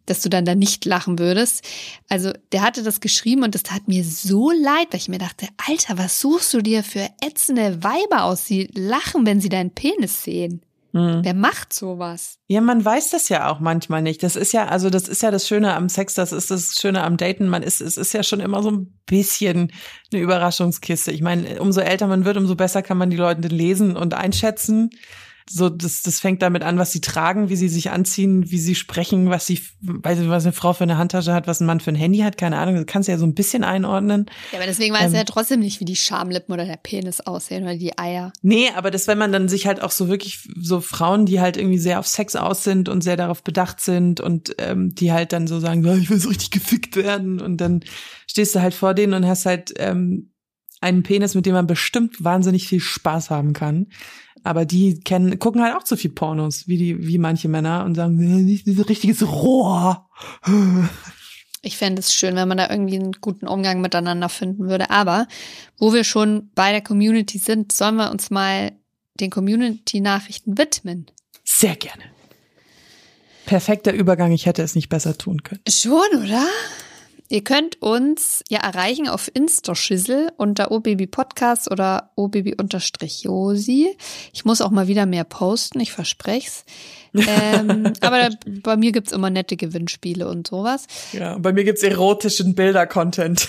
dass du dann da nicht lachen würdest. Also der hatte das geschrieben und das tat mir so leid, weil ich mir dachte, Alter, was suchst du dir für ätzende Weiber aus, die lachen, wenn sie deinen Penis sehen? Mhm. Wer macht sowas? Ja, man weiß das ja auch manchmal nicht. Das ist ja, also das ist ja das Schöne am Sex, das ist das Schöne am Daten. Man ist, es ist ja schon immer so ein bisschen eine Überraschungskiste. Ich meine, umso älter man wird, umso besser kann man die Leute lesen und einschätzen. So, das, das fängt damit an, was sie tragen, wie sie sich anziehen, wie sie sprechen, was sie, weiß nicht, was eine Frau für eine Handtasche hat, was ein Mann für ein Handy hat, keine Ahnung. Das kannst du ja so ein bisschen einordnen. Ja, aber deswegen weiß Ähm. er ja trotzdem nicht, wie die Schamlippen oder der Penis aussehen oder die Eier. Nee, aber das, wenn man dann sich halt auch so wirklich so Frauen, die halt irgendwie sehr auf Sex aus sind und sehr darauf bedacht sind und ähm, die halt dann so sagen, ja, ich will so richtig gefickt werden und dann stehst du halt vor denen und hast halt ähm, einen Penis, mit dem man bestimmt wahnsinnig viel Spaß haben kann. Aber die kennen, gucken halt auch zu viel Pornos, wie die, wie manche Männer und sagen, "Ja, nicht so richtiges Rohr. Ich fände es schön, wenn man da irgendwie einen guten Umgang miteinander finden würde. Aber wo wir schon bei der Community sind, sollen wir uns mal den Community-Nachrichten widmen. Sehr gerne. Perfekter Übergang, ich hätte es nicht besser tun können. Schon, oder? Ihr könnt uns ja erreichen auf Instaschissel unter obabypodcast oder obaby-josi. Ich muss auch mal wieder mehr posten, ich versprech's. ähm, aber bei mir gibt's immer nette Gewinnspiele und sowas. Ja, bei mir gibt's erotischen Bilder-Content.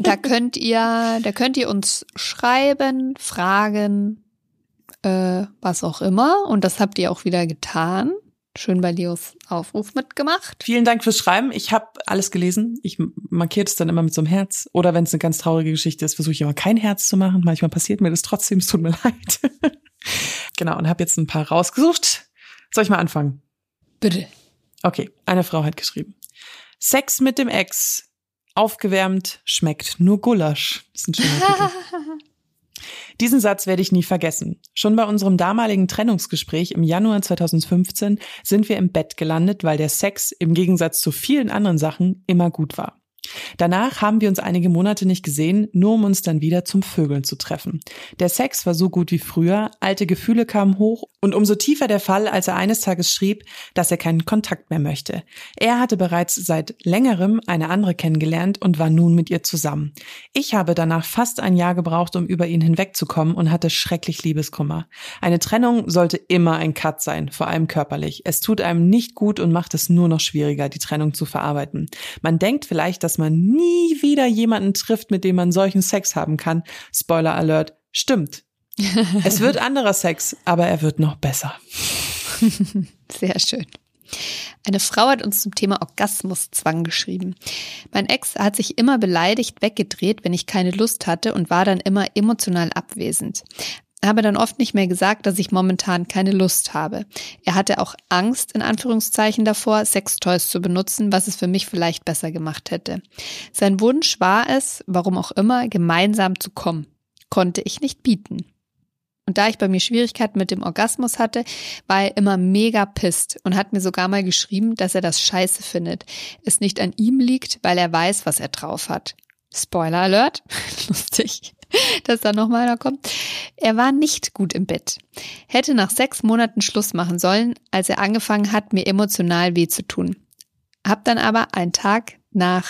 Da könnt ihr, da könnt ihr uns schreiben, fragen, äh, was auch immer. Und das habt ihr auch wieder getan. Schön bei Leos Aufruf mitgemacht. Vielen Dank fürs Schreiben. Ich habe alles gelesen. Ich markiere es dann immer mit so einem Herz. Oder wenn es eine ganz traurige Geschichte ist, versuche ich aber kein Herz zu machen. Manchmal passiert mir das trotzdem. Es tut mir leid. genau, und habe jetzt ein paar rausgesucht. Soll ich mal anfangen? Bitte. Okay, eine Frau hat geschrieben. Sex mit dem Ex. Aufgewärmt, schmeckt nur Gulasch. Das ist ein schöner Titel. Diesen Satz werde ich nie vergessen. Schon bei unserem damaligen Trennungsgespräch im Januar 2015 sind wir im Bett gelandet, weil der Sex im Gegensatz zu vielen anderen Sachen immer gut war. Danach haben wir uns einige Monate nicht gesehen, nur um uns dann wieder zum Vögeln zu treffen. Der Sex war so gut wie früher, alte Gefühle kamen hoch und umso tiefer der Fall, als er eines Tages schrieb, dass er keinen Kontakt mehr möchte. Er hatte bereits seit längerem eine andere kennengelernt und war nun mit ihr zusammen. Ich habe danach fast ein Jahr gebraucht, um über ihn hinwegzukommen und hatte schrecklich Liebeskummer. Eine Trennung sollte immer ein Cut sein, vor allem körperlich. Es tut einem nicht gut und macht es nur noch schwieriger, die Trennung zu verarbeiten. Man denkt vielleicht, dass man nie wieder jemanden trifft, mit dem man solchen Sex haben kann. Spoiler Alert, stimmt. es wird anderer Sex, aber er wird noch besser. Sehr schön. Eine Frau hat uns zum Thema Orgasmuszwang geschrieben. Mein Ex hat sich immer beleidigt weggedreht, wenn ich keine Lust hatte und war dann immer emotional abwesend habe dann oft nicht mehr gesagt, dass ich momentan keine Lust habe. Er hatte auch Angst, in Anführungszeichen davor, Sextoys zu benutzen, was es für mich vielleicht besser gemacht hätte. Sein Wunsch war es, warum auch immer, gemeinsam zu kommen. Konnte ich nicht bieten. Und da ich bei mir Schwierigkeiten mit dem Orgasmus hatte, war er immer mega pisst und hat mir sogar mal geschrieben, dass er das scheiße findet. Es nicht an ihm liegt, weil er weiß, was er drauf hat. Spoiler Alert. Lustig, dass da nochmal einer kommt. Er war nicht gut im Bett. Hätte nach sechs Monaten Schluss machen sollen, als er angefangen hat, mir emotional weh zu tun. Hab dann aber einen Tag nach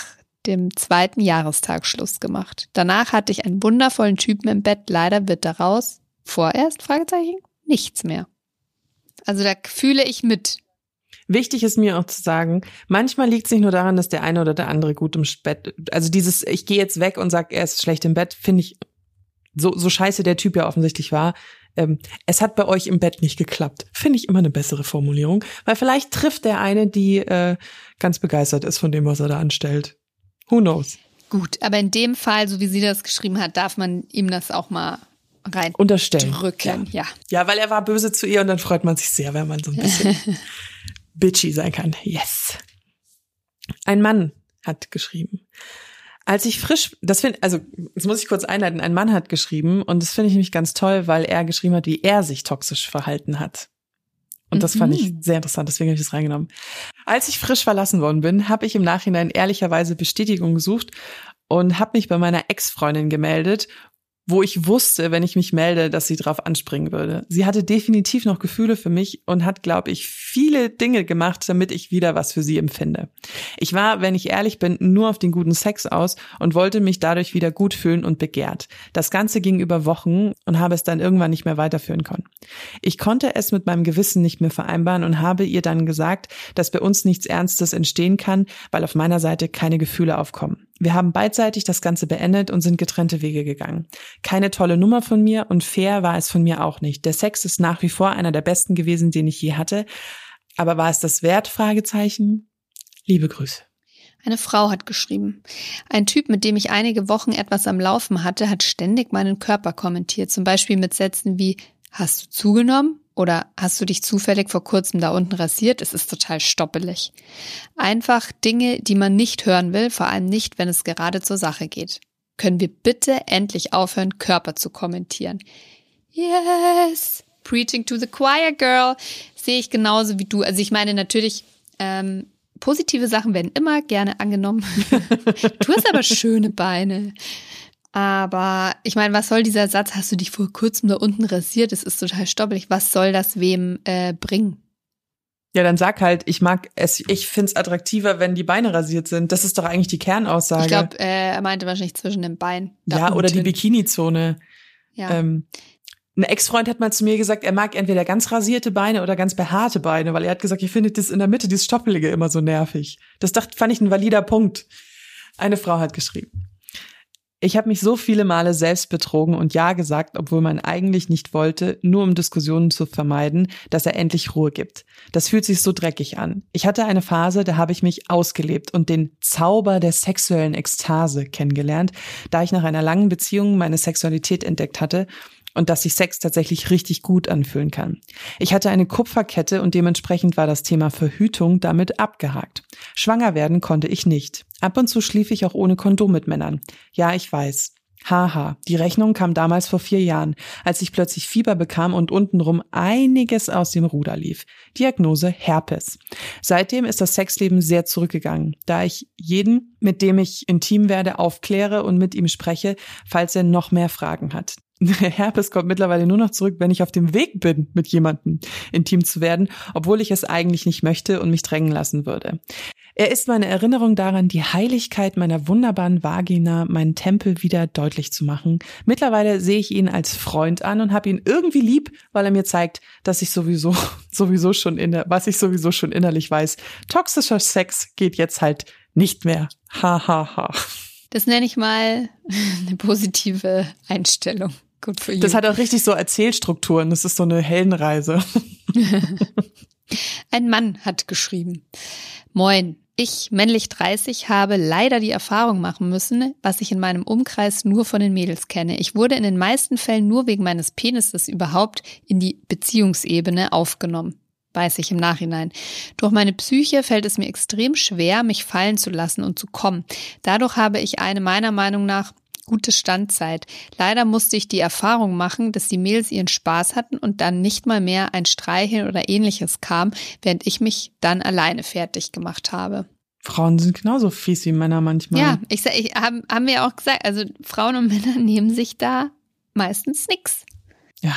dem zweiten Jahrestag Schluss gemacht. Danach hatte ich einen wundervollen Typen im Bett. Leider wird daraus vorerst, Fragezeichen, nichts mehr. Also da fühle ich mit. Wichtig ist mir auch zu sagen, manchmal liegt es nicht nur daran, dass der eine oder der andere gut im Bett, also dieses, ich gehe jetzt weg und sag, er ist schlecht im Bett, finde ich, so, so scheiße der Typ ja offensichtlich war. Ähm, es hat bei euch im Bett nicht geklappt. Finde ich immer eine bessere Formulierung, weil vielleicht trifft der eine, die äh, ganz begeistert ist von dem, was er da anstellt. Who knows? Gut, aber in dem Fall, so wie sie das geschrieben hat, darf man ihm das auch mal rein unterstellen. Drücken, ja. ja. Ja, weil er war böse zu ihr und dann freut man sich sehr, wenn man so ein bisschen bitchy sein kann. Yes. Ein Mann hat geschrieben. Als ich frisch, das finde, also jetzt muss ich kurz einleiten, ein Mann hat geschrieben und das finde ich nämlich ganz toll, weil er geschrieben hat, wie er sich toxisch verhalten hat. Und das mhm. fand ich mhm. sehr interessant, deswegen habe ich das reingenommen. Als ich frisch verlassen worden bin, habe ich im Nachhinein ehrlicherweise Bestätigung gesucht und habe mich bei meiner Ex-Freundin gemeldet wo ich wusste, wenn ich mich melde, dass sie drauf anspringen würde. Sie hatte definitiv noch Gefühle für mich und hat, glaube ich, viele Dinge gemacht, damit ich wieder was für sie empfinde. Ich war, wenn ich ehrlich bin, nur auf den guten Sex aus und wollte mich dadurch wieder gut fühlen und begehrt. Das Ganze ging über Wochen und habe es dann irgendwann nicht mehr weiterführen können. Ich konnte es mit meinem Gewissen nicht mehr vereinbaren und habe ihr dann gesagt, dass bei uns nichts Ernstes entstehen kann, weil auf meiner Seite keine Gefühle aufkommen. Wir haben beidseitig das Ganze beendet und sind getrennte Wege gegangen. Keine tolle Nummer von mir und fair war es von mir auch nicht. Der Sex ist nach wie vor einer der besten gewesen, den ich je hatte. Aber war es das wert? Fragezeichen. Liebe Grüße. Eine Frau hat geschrieben. Ein Typ, mit dem ich einige Wochen etwas am Laufen hatte, hat ständig meinen Körper kommentiert. Zum Beispiel mit Sätzen wie, hast du zugenommen? Oder hast du dich zufällig vor kurzem da unten rasiert? Es ist total stoppelig. Einfach Dinge, die man nicht hören will, vor allem nicht, wenn es gerade zur Sache geht. Können wir bitte endlich aufhören, Körper zu kommentieren? Yes! Preaching to the choir, girl. Sehe ich genauso wie du. Also ich meine natürlich, ähm, positive Sachen werden immer gerne angenommen. du hast aber schöne Beine. Aber ich meine, was soll dieser Satz? Hast du dich vor kurzem da unten rasiert? Das ist total stoppelig. Was soll das wem äh, bringen? Ja, dann sag halt, ich mag es, ich find's attraktiver, wenn die Beine rasiert sind. Das ist doch eigentlich die Kernaussage. Ich glaube, äh, er meinte wahrscheinlich zwischen den Beinen. Ja, oder die Bikini-Zone. Ja. Ähm, ein Ex-Freund hat mal zu mir gesagt, er mag entweder ganz rasierte Beine oder ganz behaarte Beine, weil er hat gesagt, ich finde das in der Mitte, dieses Stoppelige immer so nervig. Das dachte, fand ich ein valider Punkt. Eine Frau hat geschrieben. Ich habe mich so viele Male selbst betrogen und Ja gesagt, obwohl man eigentlich nicht wollte, nur um Diskussionen zu vermeiden, dass er endlich Ruhe gibt. Das fühlt sich so dreckig an. Ich hatte eine Phase, da habe ich mich ausgelebt und den Zauber der sexuellen Ekstase kennengelernt, da ich nach einer langen Beziehung meine Sexualität entdeckt hatte und dass sich Sex tatsächlich richtig gut anfühlen kann. Ich hatte eine Kupferkette und dementsprechend war das Thema Verhütung damit abgehakt. Schwanger werden konnte ich nicht. Ab und zu schlief ich auch ohne Kondom mit Männern. Ja, ich weiß. Haha, die Rechnung kam damals vor vier Jahren, als ich plötzlich Fieber bekam und untenrum einiges aus dem Ruder lief. Diagnose Herpes. Seitdem ist das Sexleben sehr zurückgegangen, da ich jeden, mit dem ich intim werde, aufkläre und mit ihm spreche, falls er noch mehr Fragen hat. Herpes kommt mittlerweile nur noch zurück, wenn ich auf dem Weg bin, mit jemandem intim zu werden, obwohl ich es eigentlich nicht möchte und mich drängen lassen würde. Er ist meine Erinnerung daran, die Heiligkeit meiner wunderbaren Vagina, meinen Tempel wieder deutlich zu machen. Mittlerweile sehe ich ihn als Freund an und habe ihn irgendwie lieb, weil er mir zeigt, dass ich sowieso, sowieso schon in der, was ich sowieso schon innerlich weiß. Toxischer Sex geht jetzt halt nicht mehr. Ha, ha, ha. Das nenne ich mal eine positive Einstellung. Gut für ihn. Das hat auch richtig so Erzählstrukturen. Das ist so eine Heldenreise. Ein Mann hat geschrieben. Moin. Ich, männlich 30, habe leider die Erfahrung machen müssen, was ich in meinem Umkreis nur von den Mädels kenne. Ich wurde in den meisten Fällen nur wegen meines Penises überhaupt in die Beziehungsebene aufgenommen. Weiß ich im Nachhinein. Durch meine Psyche fällt es mir extrem schwer, mich fallen zu lassen und zu kommen. Dadurch habe ich eine meiner Meinung nach gute Standzeit. Leider musste ich die Erfahrung machen, dass die Mädels ihren Spaß hatten und dann nicht mal mehr ein Streicheln oder ähnliches kam, während ich mich dann alleine fertig gemacht habe. Frauen sind genauso fies wie Männer manchmal. Ja, ich sag, ich haben, haben wir auch gesagt, also Frauen und Männer nehmen sich da meistens nix. Ja.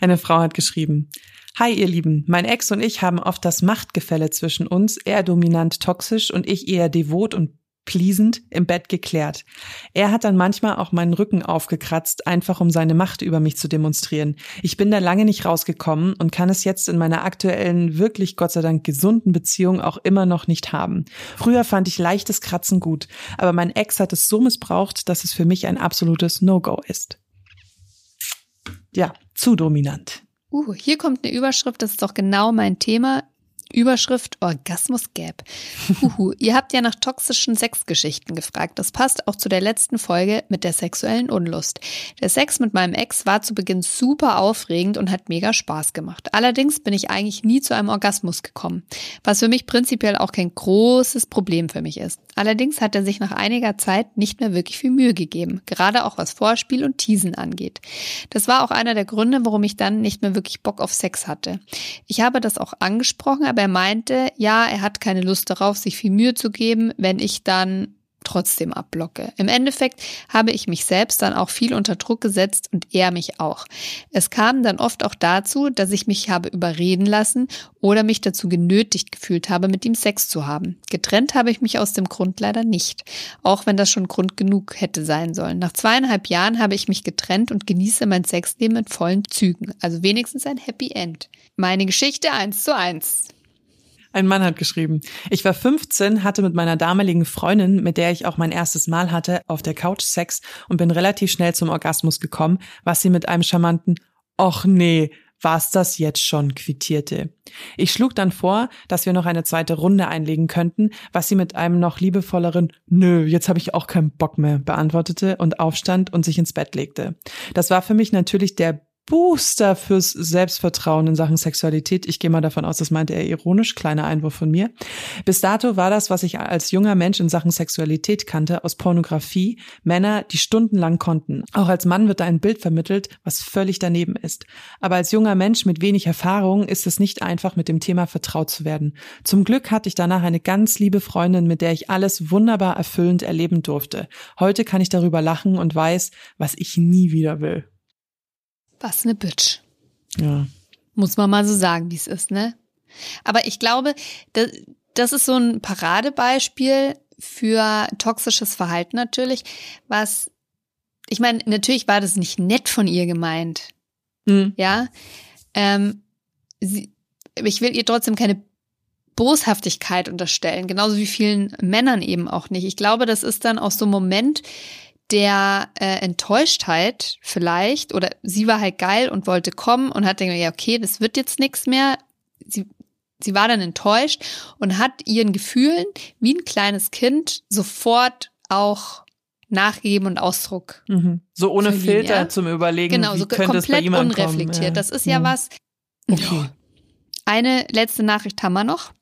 Eine Frau hat geschrieben. Hi, ihr Lieben. Mein Ex und ich haben oft das Machtgefälle zwischen uns, er dominant toxisch und ich eher devot und pleasend im Bett geklärt. Er hat dann manchmal auch meinen Rücken aufgekratzt, einfach um seine Macht über mich zu demonstrieren. Ich bin da lange nicht rausgekommen und kann es jetzt in meiner aktuellen, wirklich Gott sei Dank gesunden Beziehung auch immer noch nicht haben. Früher fand ich leichtes Kratzen gut, aber mein Ex hat es so missbraucht, dass es für mich ein absolutes No-Go ist. Ja, zu dominant. Uh, hier kommt eine Überschrift, das ist doch genau mein Thema. Überschrift Orgasmus Gap. Huhu, ihr habt ja nach toxischen Sexgeschichten gefragt. Das passt auch zu der letzten Folge mit der sexuellen Unlust. Der Sex mit meinem Ex war zu Beginn super aufregend und hat mega Spaß gemacht. Allerdings bin ich eigentlich nie zu einem Orgasmus gekommen, was für mich prinzipiell auch kein großes Problem für mich ist. Allerdings hat er sich nach einiger Zeit nicht mehr wirklich viel Mühe gegeben, gerade auch was Vorspiel und Teasen angeht. Das war auch einer der Gründe, warum ich dann nicht mehr wirklich Bock auf Sex hatte. Ich habe das auch angesprochen, aber er meinte, ja, er hat keine Lust darauf, sich viel Mühe zu geben, wenn ich dann trotzdem abblocke. Im Endeffekt habe ich mich selbst dann auch viel unter Druck gesetzt und er mich auch. Es kam dann oft auch dazu, dass ich mich habe überreden lassen oder mich dazu genötigt gefühlt habe, mit ihm Sex zu haben. Getrennt habe ich mich aus dem Grund leider nicht, auch wenn das schon Grund genug hätte sein sollen. Nach zweieinhalb Jahren habe ich mich getrennt und genieße mein Sexleben in vollen Zügen. Also wenigstens ein Happy End. Meine Geschichte eins zu eins. Ein Mann hat geschrieben, ich war 15, hatte mit meiner damaligen Freundin, mit der ich auch mein erstes Mal hatte, auf der Couch Sex und bin relativ schnell zum Orgasmus gekommen, was sie mit einem charmanten Och nee, war's das jetzt schon quittierte. Ich schlug dann vor, dass wir noch eine zweite Runde einlegen könnten, was sie mit einem noch liebevolleren Nö, jetzt habe ich auch keinen Bock mehr beantwortete und aufstand und sich ins Bett legte. Das war für mich natürlich der Booster fürs Selbstvertrauen in Sachen Sexualität. Ich gehe mal davon aus, das meinte er ironisch, kleiner Einwurf von mir. Bis dato war das, was ich als junger Mensch in Sachen Sexualität kannte, aus Pornografie, Männer, die stundenlang konnten. Auch als Mann wird da ein Bild vermittelt, was völlig daneben ist. Aber als junger Mensch mit wenig Erfahrung ist es nicht einfach, mit dem Thema vertraut zu werden. Zum Glück hatte ich danach eine ganz liebe Freundin, mit der ich alles wunderbar erfüllend erleben durfte. Heute kann ich darüber lachen und weiß, was ich nie wieder will. Was ne Bitch. Ja. Muss man mal so sagen, wie es ist, ne? Aber ich glaube, das, das ist so ein Paradebeispiel für toxisches Verhalten natürlich, was, ich meine, natürlich war das nicht nett von ihr gemeint. Mhm. Ja. Ähm, sie, ich will ihr trotzdem keine Boshaftigkeit unterstellen, genauso wie vielen Männern eben auch nicht. Ich glaube, das ist dann auch so ein Moment, der äh, Enttäuschtheit vielleicht, oder sie war halt geil und wollte kommen und hat gedacht, ja, okay, das wird jetzt nichts mehr. Sie, sie war dann enttäuscht und hat ihren Gefühlen wie ein kleines Kind sofort auch nachgeben und Ausdruck. Mhm. So ohne verliehen, Filter ja? zum Überlegen. Genau, so komplett unreflektiert. Ja. Das ist ja, ja. was. Okay. Eine letzte Nachricht haben wir noch.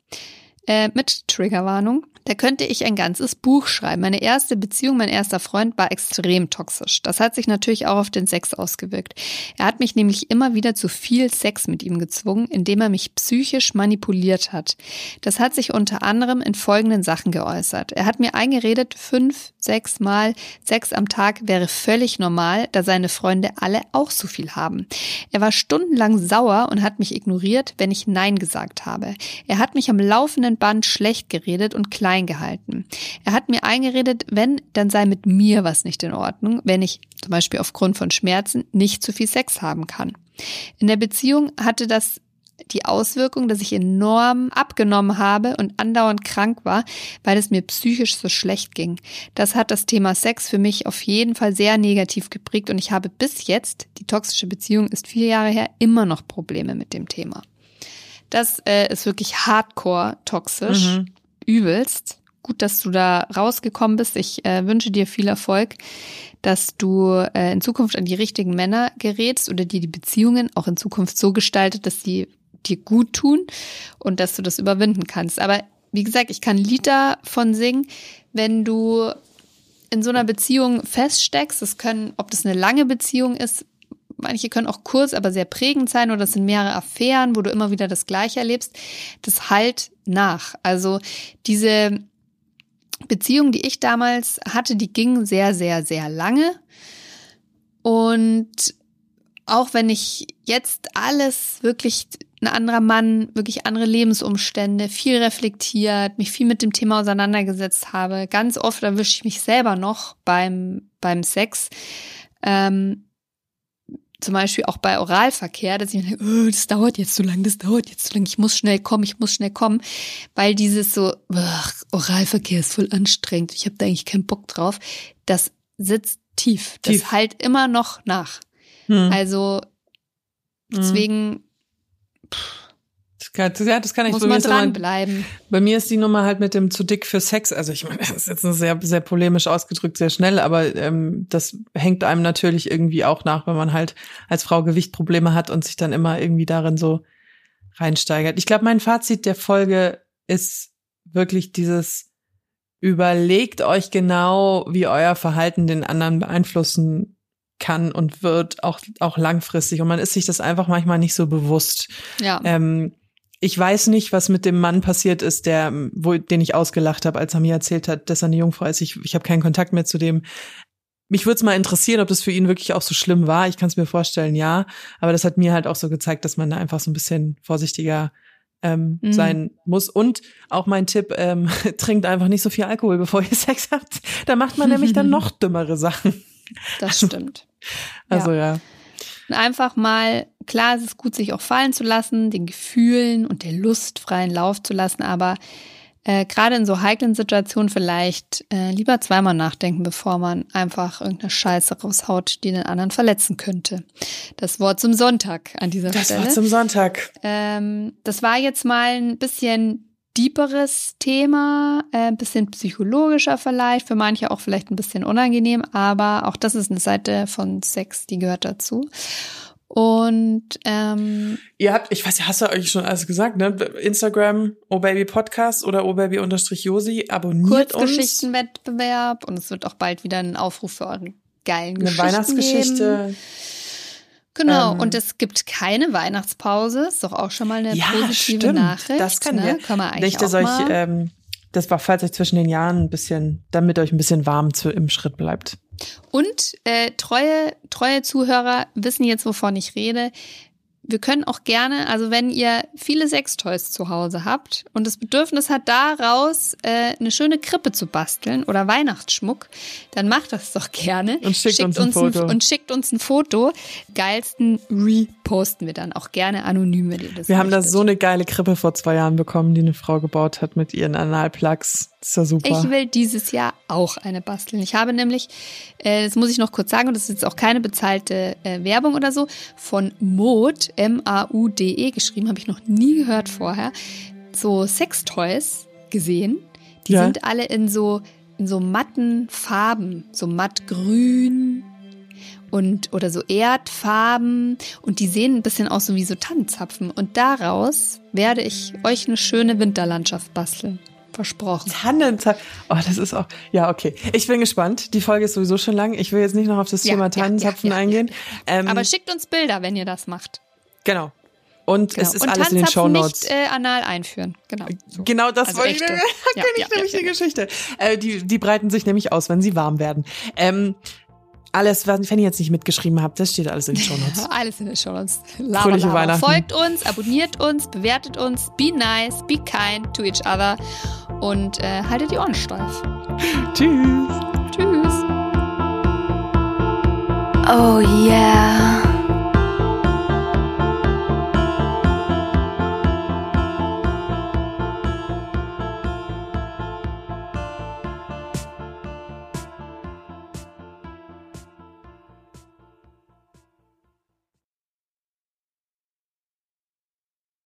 äh, mit Triggerwarnung. Da könnte ich ein ganzes Buch schreiben. Meine erste Beziehung, mein erster Freund war extrem toxisch. Das hat sich natürlich auch auf den Sex ausgewirkt. Er hat mich nämlich immer wieder zu viel Sex mit ihm gezwungen, indem er mich psychisch manipuliert hat. Das hat sich unter anderem in folgenden Sachen geäußert. Er hat mir eingeredet, fünf, sechs Mal Sex am Tag wäre völlig normal, da seine Freunde alle auch so viel haben. Er war stundenlang sauer und hat mich ignoriert, wenn ich Nein gesagt habe. Er hat mich am laufenden Band schlecht geredet und klein klein gehalten. Er hat mir eingeredet, wenn, dann sei mit mir was nicht in Ordnung, wenn ich zum Beispiel aufgrund von Schmerzen nicht zu viel Sex haben kann. In der Beziehung hatte das die Auswirkung, dass ich enorm abgenommen habe und andauernd krank war, weil es mir psychisch so schlecht ging. Das hat das Thema Sex für mich auf jeden Fall sehr negativ geprägt und ich habe bis jetzt, die toxische Beziehung ist vier Jahre her, immer noch Probleme mit dem Thema. Das äh, ist wirklich hardcore toxisch. Mhm übelst. Gut, dass du da rausgekommen bist. Ich äh, wünsche dir viel Erfolg, dass du äh, in Zukunft an die richtigen Männer gerätst oder dir die Beziehungen auch in Zukunft so gestaltet, dass sie dir gut tun und dass du das überwinden kannst. Aber wie gesagt, ich kann Lied davon singen, wenn du in so einer Beziehung feststeckst. Das können, ob das eine lange Beziehung ist, manche können auch kurz, aber sehr prägend sein oder es sind mehrere Affären, wo du immer wieder das Gleiche erlebst. Das halt nach. Also diese Beziehung, die ich damals hatte, die ging sehr, sehr, sehr lange. Und auch wenn ich jetzt alles wirklich ein anderer Mann, wirklich andere Lebensumstände, viel reflektiert, mich viel mit dem Thema auseinandergesetzt habe, ganz oft erwische ich mich selber noch beim, beim Sex. Ähm, zum Beispiel auch bei Oralverkehr, dass ich mir denke, oh, das dauert jetzt zu lang, das dauert jetzt zu lang, ich muss schnell kommen, ich muss schnell kommen, weil dieses so, ach, Oralverkehr ist voll anstrengend, ich habe da eigentlich keinen Bock drauf, das sitzt tief, tief. das halt immer noch nach. Hm. Also hm. deswegen, hm. Kann, ja, das kann ich Muss man dranbleiben. Bei mir ist die Nummer halt mit dem zu dick für Sex. Also ich meine, das ist jetzt sehr, sehr polemisch ausgedrückt, sehr schnell, aber ähm, das hängt einem natürlich irgendwie auch nach, wenn man halt als Frau Gewichtprobleme hat und sich dann immer irgendwie darin so reinsteigert. Ich glaube, mein Fazit der Folge ist wirklich dieses überlegt euch genau, wie euer Verhalten den anderen beeinflussen kann und wird auch auch langfristig und man ist sich das einfach manchmal nicht so bewusst. Ja. Ähm, ich weiß nicht, was mit dem Mann passiert ist, der, wo, den ich ausgelacht habe, als er mir erzählt hat, dass er eine Jungfrau ist. Ich, ich habe keinen Kontakt mehr zu dem. Mich würde es mal interessieren, ob das für ihn wirklich auch so schlimm war. Ich kann es mir vorstellen, ja. Aber das hat mir halt auch so gezeigt, dass man da einfach so ein bisschen vorsichtiger ähm, mhm. sein muss. Und auch mein Tipp, ähm, trinkt einfach nicht so viel Alkohol, bevor ihr Sex habt. Da macht man nämlich dann noch dümmere Sachen. Das stimmt. Also ja. ja. Und einfach mal, klar, es ist gut, sich auch fallen zu lassen, den Gefühlen und der Lust freien Lauf zu lassen, aber äh, gerade in so heiklen Situationen vielleicht äh, lieber zweimal nachdenken, bevor man einfach irgendeine Scheiße raushaut, die den anderen verletzen könnte. Das Wort zum Sonntag an dieser das Stelle. Das Wort zum Sonntag. Ähm, das war jetzt mal ein bisschen deeperes Thema, äh, ein bisschen psychologischer vielleicht, für manche auch vielleicht ein bisschen unangenehm, aber auch das ist eine Seite von Sex, die gehört dazu. Und ähm, ihr habt, ich weiß, hast du euch schon alles gesagt, ne? Instagram, Oh Baby Podcast oder Oh Baby unterstrich Josi, abonniert Kurzgeschichtenwettbewerb und es wird auch bald wieder einen Aufruf für euren geilen eine Geschichten Weihnachtsgeschichte. Geben. Genau, Ähm, und es gibt keine Weihnachtspause. Ist doch auch schon mal eine Ja, positive stimmt. Nachricht. Das kann ne? ja. Kann man eigentlich auch euch, ähm, das war, falls euch zwischen den Jahren ein bisschen, damit euch ein bisschen warm zu, im Schritt bleibt. Und äh, treue, treue Zuhörer wissen jetzt, wovon ich rede. Wir können auch gerne, also wenn ihr viele Sextoys zu Hause habt und das Bedürfnis hat, daraus äh, eine schöne Krippe zu basteln oder Weihnachtsschmuck, dann macht das doch gerne. Und schickt uns ein Foto. und schickt uns ein Foto. Geilsten reposten wir dann auch gerne anonym, wenn ihr das Wir haben da möchtet. so eine geile Krippe vor zwei Jahren bekommen, die eine Frau gebaut hat mit ihren Analplugs. Das ist ja super. Ich will dieses Jahr auch eine basteln. Ich habe nämlich, äh, das muss ich noch kurz sagen, und das ist jetzt auch keine bezahlte äh, Werbung oder so, von Mode, M-A-U-D-E, geschrieben, habe ich noch nie gehört vorher, so Sextoys gesehen. Die Ja. sind alle in so, in so matten Farben, so mattgrün. Und oder so Erdfarben und die sehen ein bisschen aus so wie so Tannenzapfen und daraus werde ich euch eine schöne Winterlandschaft basteln. Versprochen. Tannenzapfen. Oh, das ist auch. Ja, okay. Ich bin gespannt. Die Folge ist sowieso schon lang. Ich will jetzt nicht noch auf das Ja, Thema Tannenzapfen ja, ja, eingehen. Ähm, Aber schickt uns Bilder, wenn ihr das macht. genau. Und Genau. es ist und alles in den Tannenzapfen Shownotes. nicht äh, anal einführen. Genau. So. Genau das Also wollte ich. kenne ich nämlich die. Geschichte. Äh, die, die breiten sich nämlich aus, wenn sie warm werden. Ähm, alles, was wenn ihr jetzt nicht mitgeschrieben habt, das steht alles in den Shownotes. Alles in den Shownotes. Lava, Fröhliche lava. Weihnachten. Folgt uns, abonniert uns, bewertet uns, be nice, be kind to each other und äh, haltet die Ohren steif. Tschüss. Tschüss. Oh yeah.